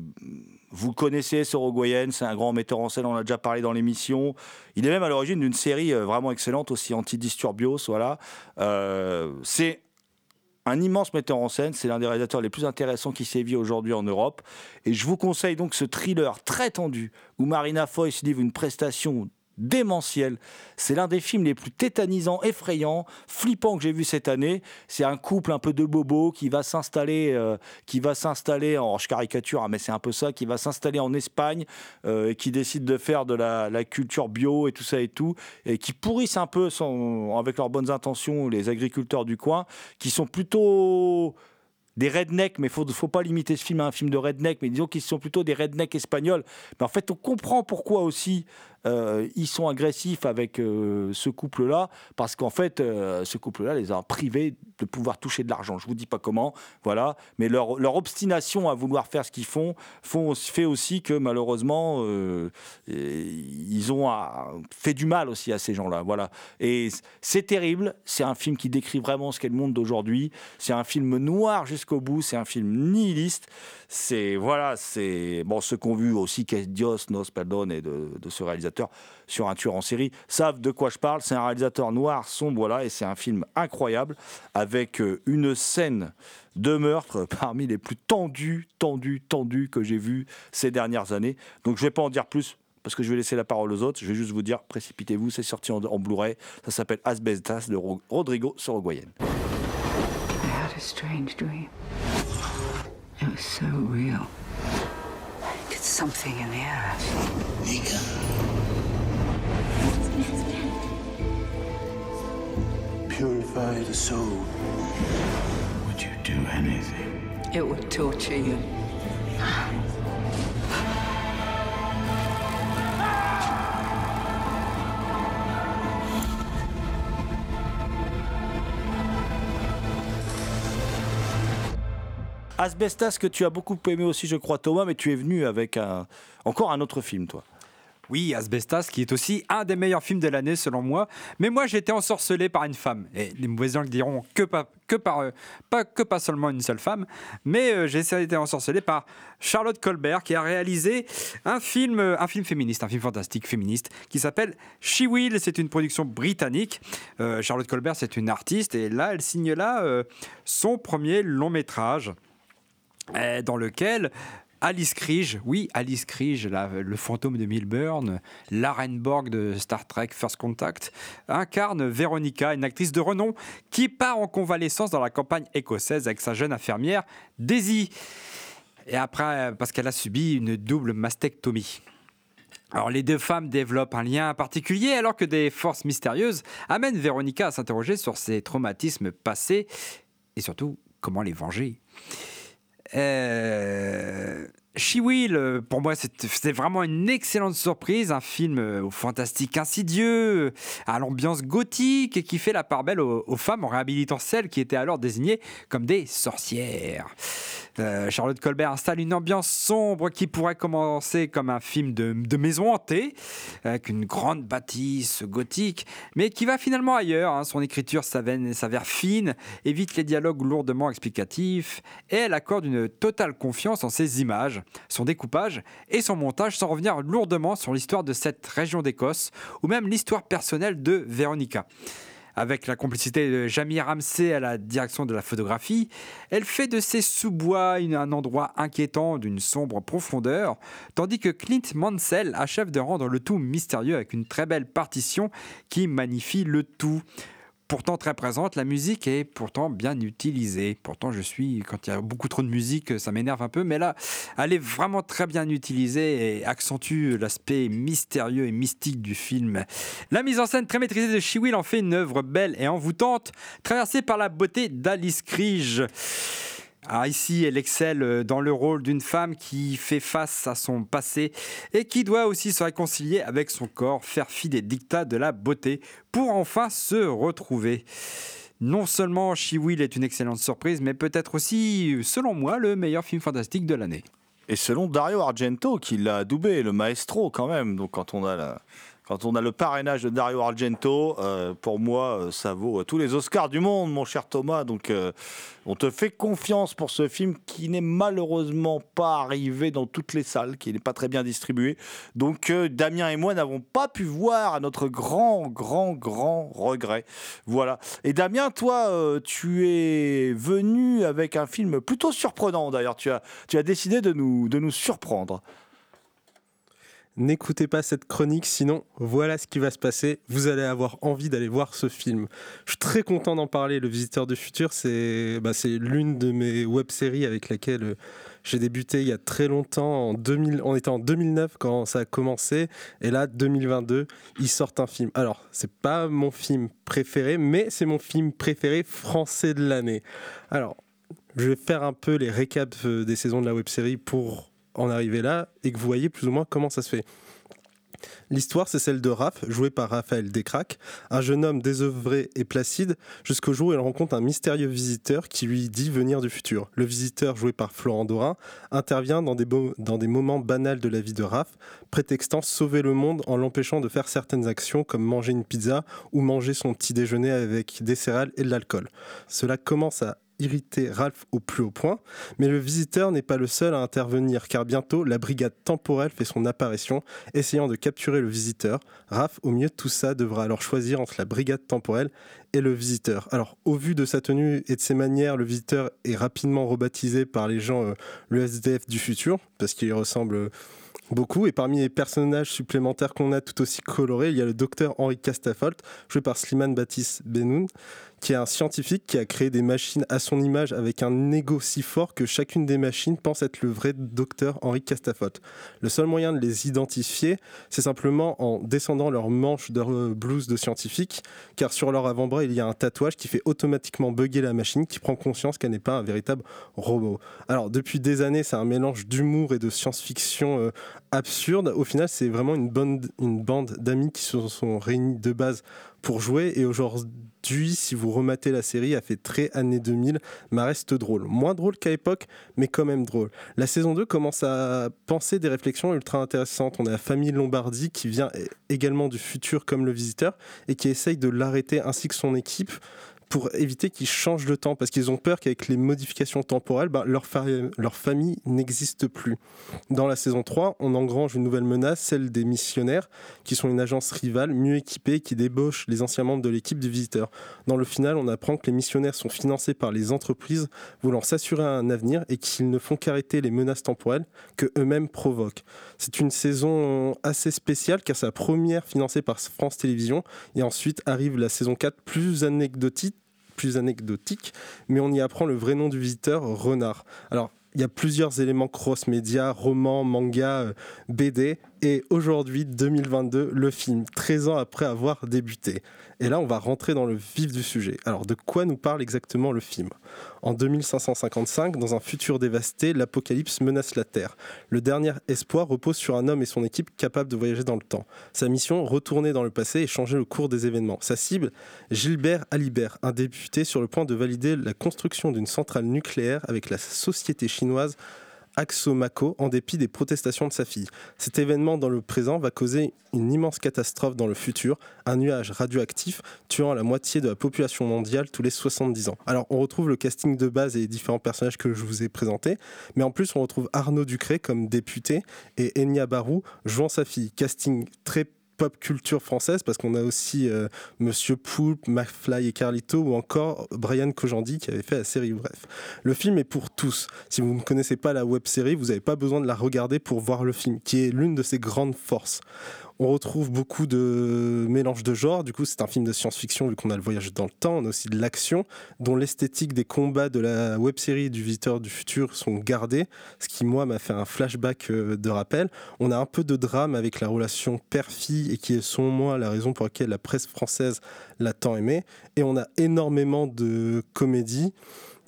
vous connaissez Sorogoyen, c'est un grand metteur en scène, on en a déjà parlé dans l'émission. Il est même à l'origine d'une série euh, vraiment excellente aussi, Antidisturbios. Voilà. Euh, c'est un immense metteur en scène, c'est l'un des réalisateurs les plus intéressants qui sévit aujourd'hui en Europe. Et je vous conseille donc ce thriller très tendu où Marina Foïs livre une prestation démentielle. C'est l'un des films les plus tétanisants, effrayants, flippants que j'ai vu cette année. C'est un couple un peu de bobos qui va s'installer, euh, qui va s'installer, en je caricature, hein, mais c'est un peu ça, qui va s'installer en Espagne euh, et qui décide de faire de la, culture bio et tout ça et tout, et qui pourrissent un peu avec leurs bonnes intentions les agriculteurs du coin, qui sont plutôt des rednecks, mais faut, faut pas limiter ce film à un film de redneck, mais disons qu'ils sont plutôt des rednecks espagnols. Mais en fait, on comprend pourquoi aussi euh, ils sont agressifs avec euh, ce couple-là, parce qu'en fait, euh, ce couple-là les a privés de pouvoir toucher de l'argent. Je vous dis pas comment, voilà, mais leur, leur obstination à vouloir faire ce qu'ils font, fait aussi que malheureusement, ils ont fait du mal aussi à ces gens-là, voilà. Et c'est terrible. C'est un film qui décrit vraiment ce qu'est le monde d'aujourd'hui. C'est un film noir jusqu'au bout. C'est un film nihiliste. C'est voilà, c'est bon. Ceux qui ont vu aussi qu'est Dios nos perdone de, de ce réalisateur sur un tueur en série savent de quoi je parle. C'est un réalisateur noir, sombre, voilà, et c'est un film incroyable avec euh, une scène de meurtre [LAUGHS] parmi les plus tendus, tendus, tendus que j'ai vus ces dernières années. Donc je vais pas en dire plus parce que je vais laisser la parole aux autres. Je vais juste vous dire, précipitez-vous, c'est sorti en, en Blu-ray. Ça s'appelle Asbestas de Ro- Rodrigo Sorogoyen. I had a strange dream. It was so real. It's something in the air. Nika. Purify the soul. Would you do anything? It would torture you. Asbestas que tu as beaucoup aimé aussi, je crois, Thomas, mais tu es venu avec un, encore un autre film, toi. Oui, Asbestas, qui est aussi un des meilleurs films de l'année selon moi. Mais moi, j'ai été ensorcelé par une femme. Et les mauvais gens diront que pas, que par, euh, pas, que pas seulement une seule femme. Mais euh, j'ai été ensorcelé par Charlotte Colbert, qui a réalisé un film, euh, un film féministe, un film fantastique féministe, qui s'appelle She Will. C'est une production britannique. Euh, Charlotte Colbert, c'est une artiste. Et là, elle signe là son premier long métrage. dans lequel Alice Krige, oui, Alice Krige, le fantôme de Milburn, l'Arenborg de Star Trek First Contact, incarne Veronica, une actrice de renom qui part en convalescence dans la campagne écossaise avec sa jeune infirmière Daisy. Et après, parce qu'elle a subi une double mastectomie. Alors les deux femmes développent un lien particulier alors que des forces mystérieuses amènent Véronica à s'interroger sur ses traumatismes passés et surtout comment les venger. Euh... She-Will, euh, pour moi, c'est- vraiment une excellente surprise. Un film euh, fantastique insidieux, à l'ambiance gothique et qui fait la part belle aux, femmes en réhabilitant celles qui étaient alors désignées comme des sorcières. Euh, Charlotte Colbert installe une ambiance sombre qui pourrait commencer comme un film de, maison hantée, avec une grande bâtisse gothique, mais qui va finalement ailleurs. hein. Son écriture s'avère fine, évite les dialogues lourdement explicatifs, et elle accorde une totale confiance en ses images, son découpage et son montage sans revenir lourdement sur l'histoire de cette région d'Écosse, ou même l'histoire personnelle de Véronica. Avec la complicité de Jamie Ramsey à la direction de la photographie, elle fait de ces sous-bois un endroit inquiétant d'une sombre profondeur, tandis que Clint Mansell achève de rendre le tout mystérieux avec une très belle partition qui magnifie le tout. Pourtant très présente, la musique est pourtant bien utilisée. Pourtant, je suis, quand il y a beaucoup trop de musique, ça m'énerve un peu, mais là, elle est vraiment très bien utilisée et accentue l'aspect mystérieux et mystique du film. La mise en scène très maîtrisée de She-Will en fait une œuvre belle et envoûtante, traversée par la beauté d'Alice Krige. Alors ici, elle excelle euh, dans le rôle d'une femme qui fait face à son passé et qui doit aussi se réconcilier avec son corps, faire fi des dictats de la beauté pour enfin se retrouver. Non seulement She-Will est une excellente surprise, mais peut-être aussi, selon moi, le meilleur film fantastique de l'année. Et selon Dario Argento, qui l'a doublé, le maestro quand même. Donc quand on a la- Quand on a le parrainage de Dario Argento, euh, pour moi, euh, ça vaut euh, tous les Oscars du monde, mon cher Thomas. Donc, on te fait confiance pour ce film qui n'est malheureusement pas arrivé dans toutes les salles, qui n'est pas très bien distribué. Donc, Damien et moi n'avons pas pu voir à notre grand, grand, grand regret. Voilà. Et Damien, toi, tu es venu avec un film plutôt surprenant. D'ailleurs, tu as, tu as décidé de nous, de nous surprendre. N'écoutez pas cette chronique, sinon voilà ce qui va se passer. Vous allez avoir envie d'aller voir ce film. Je suis très content d'en parler. Le Visiteur du futur, c'est bah, l'une de mes web-séries avec laquelle euh, j'ai débuté il y a très longtemps. En 2000, on était en 2009 quand ça a commencé, et là 2022, ils sortent un film. Alors c'est pas mon film préféré, mais c'est mon film préféré français de l'année. Alors je vais faire un peu les récaps euh, des saisons de la web-série pour en arriver là et que vous voyez plus ou moins comment ça se fait. L'histoire, c'est celle de Raph, joué par Raphaël Descraques, un jeune homme désœuvré et placide, jusqu'au jour où il rencontre un mystérieux visiteur qui lui dit venir du futur. Le visiteur, joué par Florent Dorin, intervient dans des, dans des moments banals de la vie de Raph, prétextant sauver le monde en l'empêchant de faire certaines actions comme manger une pizza ou manger son petit déjeuner avec des céréales et de l'alcool. Cela commence à irriter Ralph au plus haut point, mais le visiteur n'est pas le seul à intervenir car bientôt la brigade temporelle fait son apparition, essayant de capturer le visiteur. Raph, au milieu de tout ça, devra alors choisir entre la brigade temporelle et le visiteur. Alors, au vu de sa tenue et de ses manières, le visiteur est rapidement rebaptisé par les gens euh, le SDF du futur, parce qu'il ressemble euh, beaucoup. Et parmi les personnages supplémentaires qu'on a tout aussi colorés, il y a le docteur Henri Castafolt, joué par Slimane Baptiste Benoun, qui est un scientifique qui a créé des machines à son image avec un ego si fort que chacune des machines pense être le vrai docteur Henri Castafolt. Le seul moyen de les identifier, c'est simplement en descendant leurs manches de blouse de scientifique, car sur leur avant-bras, il y a un tatouage qui fait automatiquement bugger la machine, qui prend conscience qu'elle n'est pas un véritable robot. Alors, depuis des années, c'est un mélange d'humour et de science-fiction euh, absurde. Au final, c'est vraiment une bande d'amis qui se sont réunis de base pour jouer. Et aujourd'hui, si vous rematez la série, elle fait très années 2000, mais reste drôle. Moins drôle qu'à l'époque, mais quand même drôle. La saison 2 commence à penser des réflexions ultra intéressantes. On a la famille Lombardi qui vient également du futur comme le visiteur et qui essaye de l'arrêter ainsi que son équipe pour éviter qu'ils changent de temps, parce qu'ils ont peur qu'avec les modifications temporelles, leur, fa- leur famille n'existe plus. Dans la saison 3, on engrange une nouvelle menace, celle des missionnaires, qui sont une agence rivale mieux équipée qui débauche les anciens membres de l'équipe du visiteur. Dans le final, on apprend que les missionnaires sont financés par les entreprises voulant s'assurer un avenir et qu'ils ne font qu'arrêter les menaces temporelles que eux-mêmes provoquent. C'est une saison assez spéciale car c'est la première financée par France Télévisions et ensuite arrive la saison 4 plus anecdotique plus anecdotique, mais on y apprend le vrai nom du visiteur, Renard. Alors, il y a plusieurs éléments cross-média, romans, manga, euh, BD, et aujourd'hui, 2022, le film, 13 ans après avoir débuté. Et là, on va rentrer dans le vif du sujet. Alors, de quoi nous parle exactement le film? En 2555, dans un futur dévasté, l'apocalypse menace la Terre. Le dernier espoir repose sur un homme et son équipe capables de voyager dans le temps. Sa mission, retourner dans le passé et changer le cours des événements. Sa cible, Gilbert Alibert, un député sur le point de valider la construction d'une centrale nucléaire avec la société chinoise Axomaco en dépit des protestations de sa fille. Cet événement dans le présent va causer une immense catastrophe dans le futur, un nuage radioactif tuant la moitié de la population mondiale tous les 70 ans. Alors on retrouve le casting de base et les différents personnages que je vous ai présentés, mais en plus on retrouve Arnaud Ducré comme député et Enya Barou jouant sa fille. Casting très pop culture française parce qu'on a aussi euh, Monsieur Poulpe, McFly et Carlito ou encore Brian Kojandi qui avait fait la série Bref. Le film est pour tous. Si vous ne connaissez pas la web série, vous n'avez pas besoin de la regarder pour voir le film, qui est l'une de ses grandes forces. On retrouve beaucoup de mélange de genres. Du coup, c'est un film de science-fiction vu qu'on a le voyage dans le temps. On a aussi de l'action, dont l'esthétique des combats de la web série du Visiteur du Futur sont gardés, ce qui, moi, m'a fait un flashback euh, de rappel. On a un peu de drame avec la relation père-fille et qui est, selon moi, la raison pour laquelle la presse française l'a tant aimé. Et on a énormément de comédie,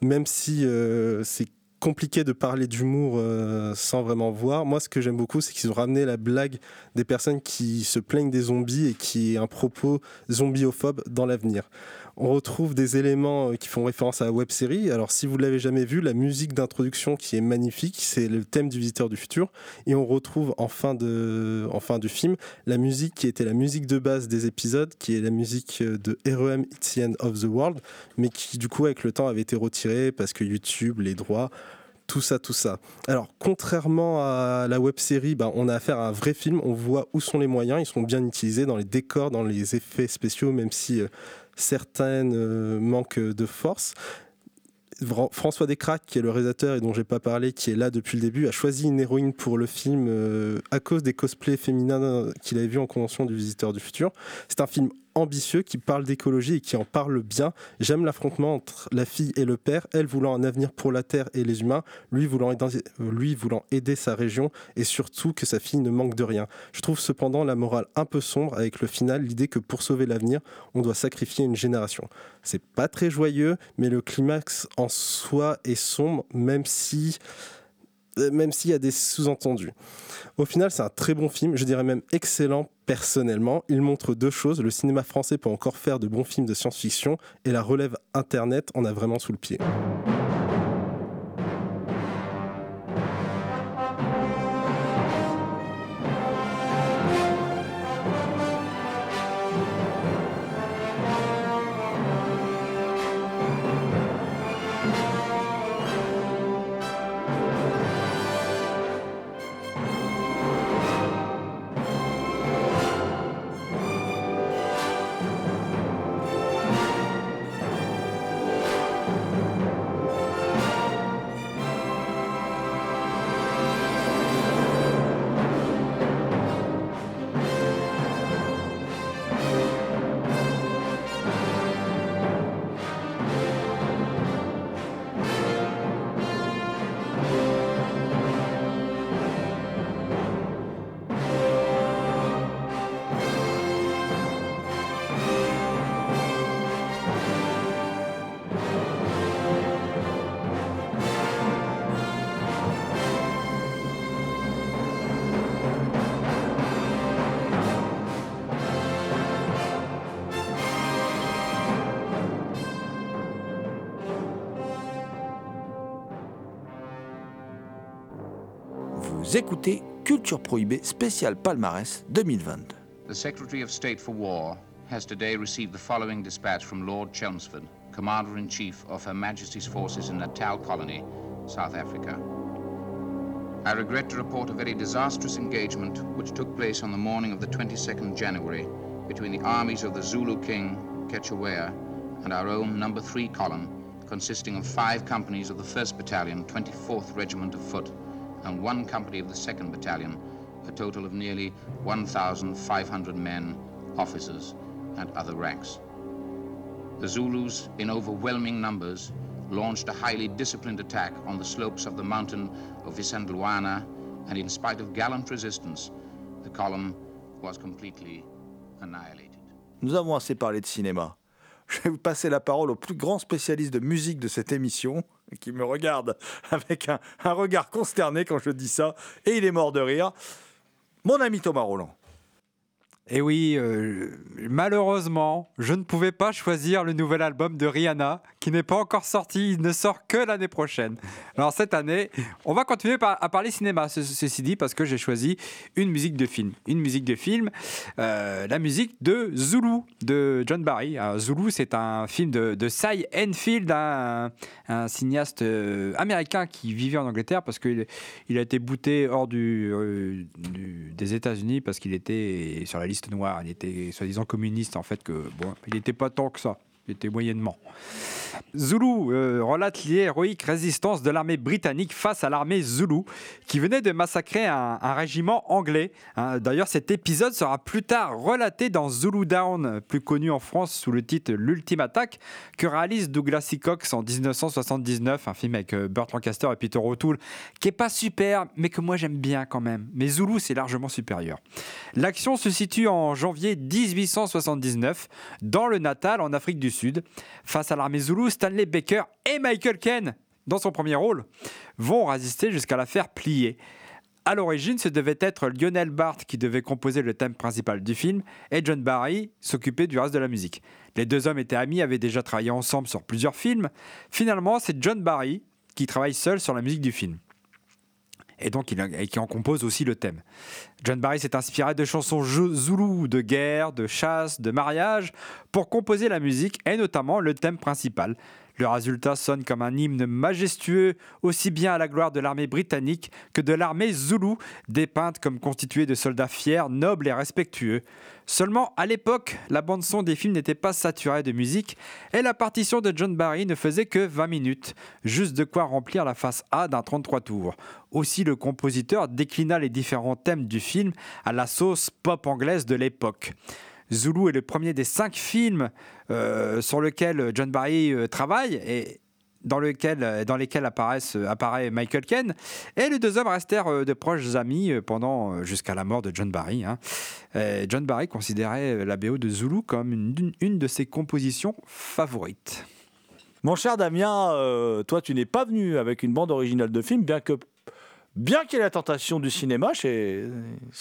même si euh, c'est compliqué de parler d'humour euh, sans vraiment voir. Moi, ce que j'aime beaucoup, c'est qu'ils ont ramené la blague des personnes qui se plaignent des zombies et qui est un propos zombiophobe dans l'avenir. On retrouve des éléments euh, qui font référence à la web série. Alors, si vous l'avez jamais vu, la musique d'introduction qui est magnifique, c'est le thème du Visiteur du Futur. Et on retrouve en fin, de, en fin du film la musique qui était la musique de base des épisodes, qui est la musique euh, de REM It's the End of the World, mais qui, du coup, avec le temps, avait été retirée parce que YouTube, les droits, tout ça, tout ça. Alors, contrairement à la web série, ben, on a affaire à un vrai film. On voit où sont les moyens. Ils sont bien utilisés dans les décors, dans les effets spéciaux, même si euh, certaines euh, manquent de force. François Descraques, qui est le réalisateur et dont j'ai pas parlé, qui est là depuis le début, a choisi une héroïne pour le film euh, à cause des cosplays féminins euh, qu'il avait vus en convention du Visiteur du Futur. C'est un film ambitieux qui parle d'écologie et qui en parle bien. J'aime l'affrontement entre la fille et le père, elle voulant un avenir pour la Terre et les humains, lui voulant aider, lui voulant aider sa région et surtout que sa fille ne manque de rien. Je trouve cependant la morale un peu sombre avec le final, l'idée que pour sauver l'avenir, on doit sacrifier une génération. C'est pas très joyeux, mais le climax en soi est sombre, même si même s'il y a des sous-entendus. Au final, c'est un très bon film, je dirais même excellent personnellement. Il montre deux choses. Le cinéma français peut encore faire de bons films de science-fiction et la relève Internet en a vraiment sous le pied. Écoutez Culture Prohibée spécial palmarès 2022. The Secretary of State for War has today received the following dispatch from Lord Chelmsford. Commander in Chief of Her Majesty's forces in Natal Colony, South Africa. I regret to report a very disastrous engagement which took place on the morning of the 22nd January between the armies of the Zulu King, Kechawea, and our own number 3 column, consisting of five companies of the 1st Battalion, 24th Regiment of Foot, and one company of the 2nd Battalion, a total of nearly 1,500 men, officers, and other ranks. The Zulus, in overwhelming numbers, launched a highly disciplined attack on the slopes of the mountain of Visandluana, and in spite of gallant resistance, the column was completely annihilated. Nous avons assez parlé de cinéma. Je vais vous passer la parole au plus grand spécialiste de musique de cette émission, qui me regarde [LAUGHS] avec un, un regard consterné quand je dis ça, et il est mort de rire. Mon ami Thomas Roland. Et oui, euh, malheureusement, je ne pouvais pas choisir le nouvel album de Rihanna, qui n'est pas encore sorti, il ne sort que l'année prochaine. Alors cette année, on va continuer à parler cinéma, ce- ceci dit, parce que j'ai choisi une musique de film. Une musique de film, euh, la musique de Zulu, de John Barry. Zulu, c'est un film de, de Cy Enfield, un, cinéaste euh, américain qui vivait en Angleterre, parce qu'il il a été bouté hors des États-Unis, parce qu'il était sur la liste noire. Il était soi-disant communiste, en fait, que bon, il n'était pas tant que ça. Était moyennement. Zulu euh, relate l'héroïque résistance de l'armée britannique face à l'armée Zulu, qui venait de massacrer un, régiment anglais. hein. D'ailleurs, cet épisode sera plus tard relaté dans Zulu Down, plus connu en France sous le titre L'Ultime Attaque, que réalise Douglas Seacox en 1979, un film avec euh, Burt Lancaster et Peter O'Toole, qui est pas super, mais que moi j'aime bien quand même. Mais Zulu, c'est largement supérieur. L'action se situe en janvier 1879, dans le Natal, en Afrique du Sud. Face à l'armée Zulu, Stanley Baker et Michael Ken, dans son premier rôle, vont résister jusqu'à la faire plier. À l'origine, ce devait être Lionel Barth qui devait composer le thème principal du film et John Barry s'occuper du reste de la musique. Les deux hommes étaient amis, avaient déjà travaillé ensemble sur plusieurs films. Finalement, c'est John Barry qui travaille seul sur la musique du film. Et donc, il, qui en compose aussi le thème. John Barry s'est inspiré de chansons zoulous, de guerre, de chasse, de mariage, pour composer la musique et notamment le thème principal. Le résultat sonne comme un hymne majestueux, aussi bien à la gloire de l'armée britannique que de l'armée zoulou, dépeinte comme constituée de soldats fiers, nobles et respectueux. Seulement, à l'époque, la bande-son des films n'était pas saturée de musique et la partition de John Barry ne faisait que 20 minutes, juste de quoi remplir la face A d'un 33 tours. Aussi, le compositeur déclina les différents thèmes du film à la sauce pop anglaise de l'époque. Zulu est le premier des cinq films euh, sur lequel John Barry euh, travaille et dans, euh, lesquels apparaît Michael Ken. Et les deux hommes restèrent de proches amis pendant jusqu'à la mort de John Barry. hein. John Barry considérait la BO de Zulu comme une, de ses compositions favorites. Mon cher Damien, toi, tu n'es pas venu avec une bande originale de film, bien que. Bien qu'il y ait la tentation du cinéma chez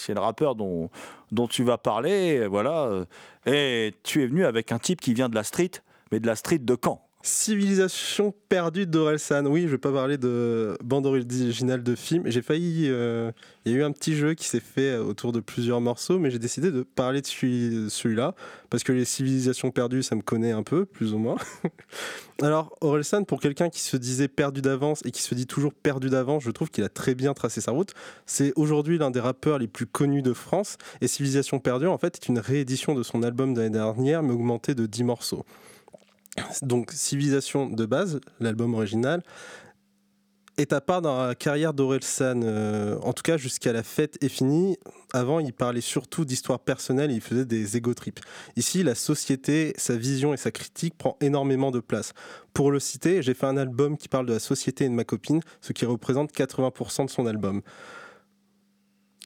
le rappeur dont, dont tu vas parler, voilà, euh, et tu es venu avec un type qui vient de la street, mais de la street de Caen. Civilisation perdue d'Orelsan. Oui, je vais pas parler de bande originale de film. J'ai failli. euh, Il y a eu un petit jeu qui s'est fait autour de plusieurs morceaux, mais j'ai décidé de parler de celui- celui-là parce que les civilisations perdues, ça me connaît un peu, plus ou moins. [LAUGHS] Alors, Orelsan, pour quelqu'un qui se disait perdu d'avance et qui se dit toujours perdu d'avance, je trouve qu'il a très bien tracé sa route. C'est aujourd'hui l'un des rappeurs les plus connus de France. Et Civilisation perdue, en fait, est une réédition de son album d'année dernière, mais augmenté de 10 morceaux. Donc, Civilisation de base, l'album original, est à part dans la carrière d'Orelsan, euh, en tout cas jusqu'à la fête est finie. Avant, il parlait surtout d'histoire personnelle et il faisait des ego trips. Ici, la société, sa vision et sa critique prend énormément de place. Pour le citer, j'ai fait un album qui parle de la société et de ma copine, ce qui représente 80% de son album.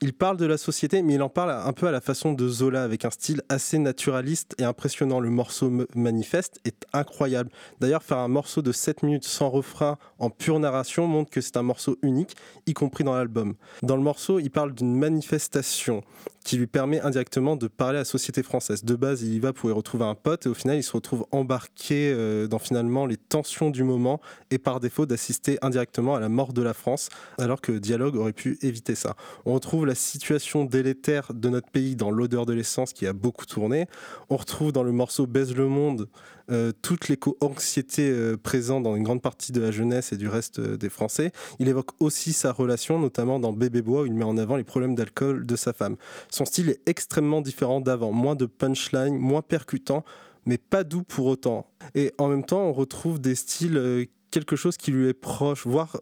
Il parle de la société, mais il en parle un peu à la façon de Zola, avec un style assez naturaliste et impressionnant. Le morceau manifeste est incroyable. D'ailleurs, faire un morceau de 7 minutes sans refrain en pure narration montre que c'est un morceau unique, y compris dans l'album. Dans le morceau, il parle d'une manifestation qui lui permet indirectement de parler à la société française. De base, il y va pour y retrouver un pote et au final, il se retrouve embarqué euh, dans finalement les tensions du moment et par défaut d'assister indirectement à la mort de la France, alors que Dialogue aurait pu éviter ça. On la situation délétère de notre pays dans l'odeur de l'essence qui a beaucoup tourné. On retrouve dans le morceau Baise le monde euh, toute l'éco-anxiété euh, présente dans une grande partie de la jeunesse et du reste euh, des Français. Il évoque aussi sa relation, notamment dans Bébé Bois, où il met en avant les problèmes d'alcool de sa femme. Son style est extrêmement différent d'avant, moins de punchline, moins percutant, mais pas doux pour autant. Et en même temps, on retrouve des styles, quelque chose qui lui est proche, voire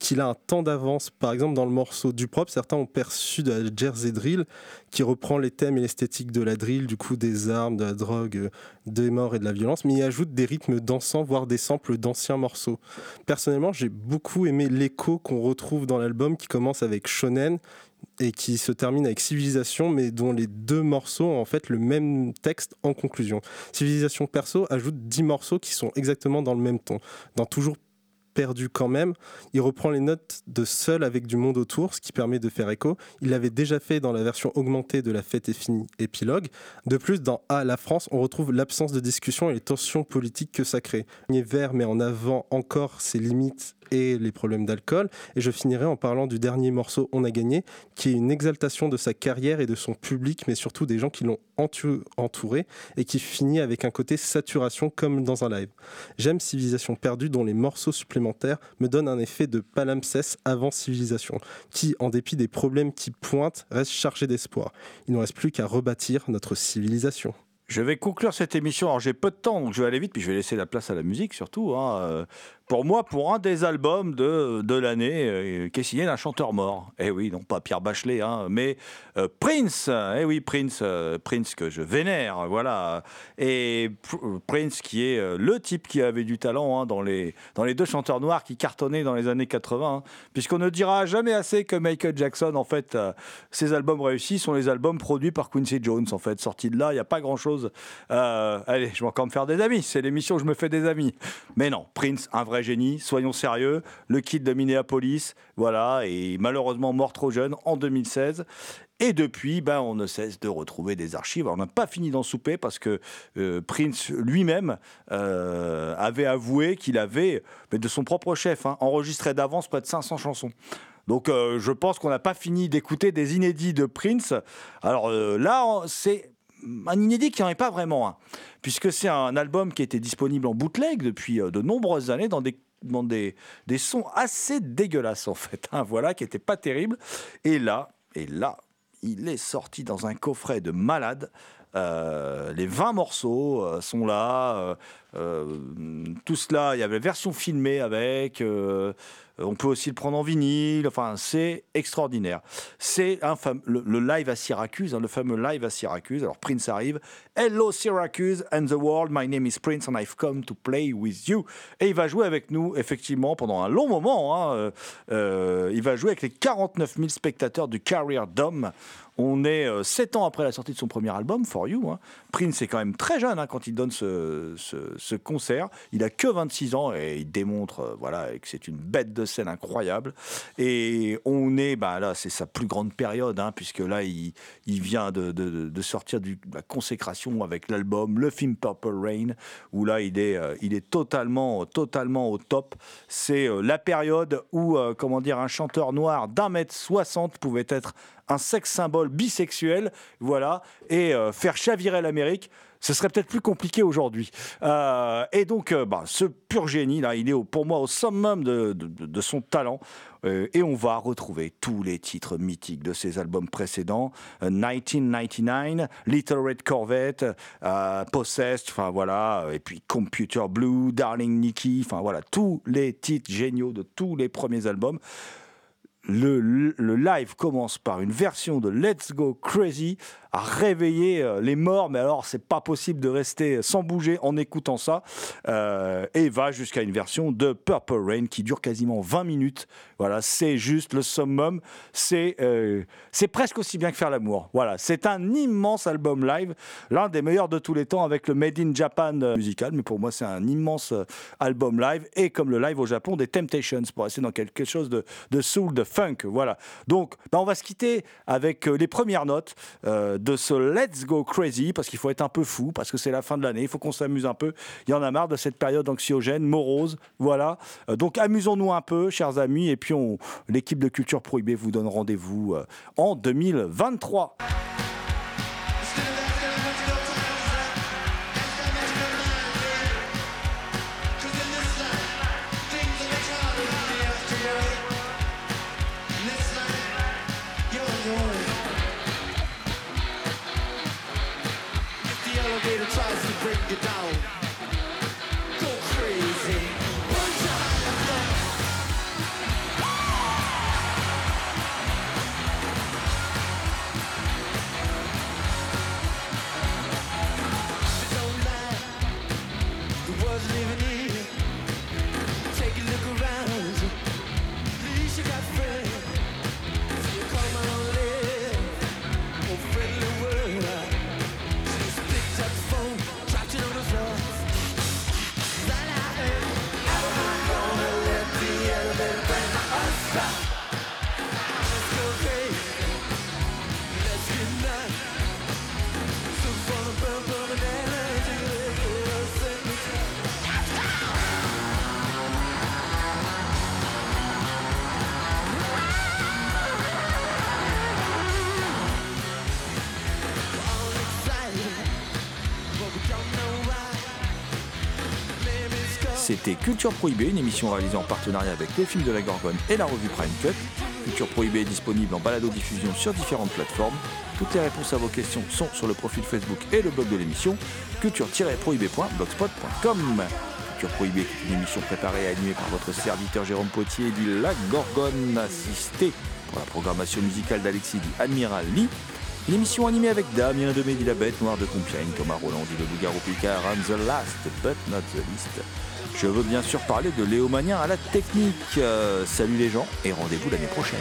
qu'il a un temps d'avance. Par exemple, dans le morceau du propre, certains ont perçu de la Jersey Drill, qui reprend les thèmes et l'esthétique de la drill, du coup des armes, de la drogue, euh, des morts et de la violence, mais il ajoute des rythmes dansants, voire des samples d'anciens morceaux. Personnellement, j'ai beaucoup aimé l'écho qu'on retrouve dans l'album, qui commence avec Shonen et qui se termine avec Civilisation, mais dont les deux morceaux ont en fait le même texte en conclusion. Civilisation perso ajoute 10 morceaux qui sont exactement dans le même ton, dans toujours perdu quand même. Il reprend les notes de Seul avec du monde autour, ce qui permet de faire écho. Il l'avait déjà fait dans la version augmentée de La fête est finie, épilogue. De plus, dans A, la France, on retrouve l'absence de discussion et les tensions politiques que ça crée. Vert met en avant encore ses limites et les problèmes d'alcool. Et je finirai en parlant du dernier morceau On a gagné, qui est une exaltation de sa carrière et de son public, mais surtout des gens qui l'ont entouré et qui finit avec un côté saturation comme dans un live. J'aime Civilisation perdue dont les morceaux supplémentaires me donnent un effet de palimpseste avant Civilisation, qui, en dépit des problèmes qui pointent, reste chargé d'espoir. Il ne reste plus qu'à rebâtir notre civilisation. Je vais conclure cette émission. Alors j'ai peu de temps, donc je vais aller vite, puis je vais laisser la place à la musique surtout. Hein. Pour moi, pour un des albums de, de l'année, euh, qui est signé d'un chanteur mort. Eh oui, non pas Pierre Bachelet, hein, mais euh, Prince. Eh oui, Prince, euh, Prince que je vénère, voilà. Et Prince qui est le type qui avait du talent hein, dans, les, dans les deux chanteurs noirs qui cartonnaient dans les années 80. Hein. puisqu'on ne dira jamais assez que Michael Jackson, en fait, ses albums réussis sont les albums produits par Quincy Jones, en fait. Sortis de là, il n'y a pas grand-chose. allez, je vais encore me faire des amis. C'est l'émission où je me fais des amis. Mais non, Prince, un vrai génie, soyons sérieux. Le kid de Minneapolis, voilà, et malheureusement mort trop jeune en 2016. Et depuis, ben, on ne cesse de retrouver des archives. on n'a pas fini d'en souper parce que euh, Prince lui-même euh, avait avoué qu'il avait, mais de son propre chef, hein, enregistré d'avance près de 500 chansons. Donc euh, je pense qu'on n'a pas fini d'écouter des inédits de Prince. Alors là, c'est un inédit qui n'en est pas vraiment un, puisque c'est un album qui était disponible en bootleg depuis euh, de nombreuses années dans des dans des, des sons assez dégueulasses en fait, hein, voilà, qui n'étaient pas terribles. Et là, et là, il est sorti dans un coffret de malade. Euh, les 20 morceaux euh, sont là. tout cela, il y avait la version filmée avec. Euh, on peut aussi le prendre en vinyle. Enfin, c'est extraordinaire. C'est le, live à Syracuse, hein, le fameux live à Syracuse. Alors Prince arrive. Hello Syracuse and the world. My name is Prince and I've come to play with you. Et il va jouer avec nous effectivement pendant un long moment. Hein. Euh, euh, il va jouer avec les 49 000 spectateurs du Carrier Dome. On est euh, sept ans après la sortie de son premier album, For You. Hein. Prince est quand même très jeune hein, quand il donne ce, concert. Il a que 26 ans et il démontre euh, voilà, que c'est une bête de scène incroyable. Et on est, bah, là, c'est sa plus grande période, hein, puisque là, il, vient de, sortir de la consécration avec l'album, le film Purple Rain, où là, il est, euh, il est totalement, totalement au top. C'est la période où, comment dire, un chanteur noir d'un mètre soixante pouvait être un sexe symbole bisexuel, voilà, et euh, faire chavirer l'Amérique, ce serait peut-être plus compliqué aujourd'hui. Euh, et donc, euh, bah, ce pur génie, là, il est pour moi au summum de, de, son talent. et on va retrouver tous les titres mythiques de ses albums précédents 1999, Little Red Corvette, Possessed, enfin voilà, et puis Computer Blue, Darling Nikki, enfin voilà, tous les titres géniaux de tous les premiers albums le, live commence par une version de Let's Go Crazy à réveiller euh, les morts, mais alors c'est pas possible de rester sans bouger en écoutant ça, euh, et va jusqu'à une version de Purple Rain qui dure quasiment 20 minutes. Voilà, c'est juste le summum, c'est euh, c'est presque aussi bien que faire l'amour. Voilà, c'est un immense album live, l'un des meilleurs de tous les temps avec le Made in Japan musical, mais pour moi c'est un immense album live, et comme le live au Japon des Temptations, pour rester dans quelque chose de, de soul, de funk, voilà. Donc, bah, on va se quitter avec les premières notes de ce Let's Go Crazy, parce qu'il faut être un peu fou, parce que c'est la fin de l'année, il faut qu'on s'amuse un peu. Il y en a marre de cette période anxiogène, morose, voilà. Euh, Donc amusons-nous un peu, chers amis, et puis l'équipe de Culture Prohibée vous donne rendez-vous euh, en 2023. Culture Prohibée, une émission réalisée en partenariat avec le film de la Gorgone et la revue Prime Cut. Culture Prohibée est disponible en balado-diffusion sur différentes plateformes. Toutes les réponses à vos questions sont sur le profil Facebook et le blog de l'émission, culture-prohibée.blogspot.com. Culture Prohibée une émission préparée et animée par votre serviteur Jérôme Potier du La Gorgone, assisté pour la programmation musicale d'Alexis dit Admiral Lee. Une émission animée avec Damien de la Bête, Noir de Compiègne, Thomas Roland, le Loup-Garou Picard, and the last but not the least. Je veux bien sûr parler de Léo Magnien à la technique. Euh, salut les gens et rendez-vous l'année prochaine.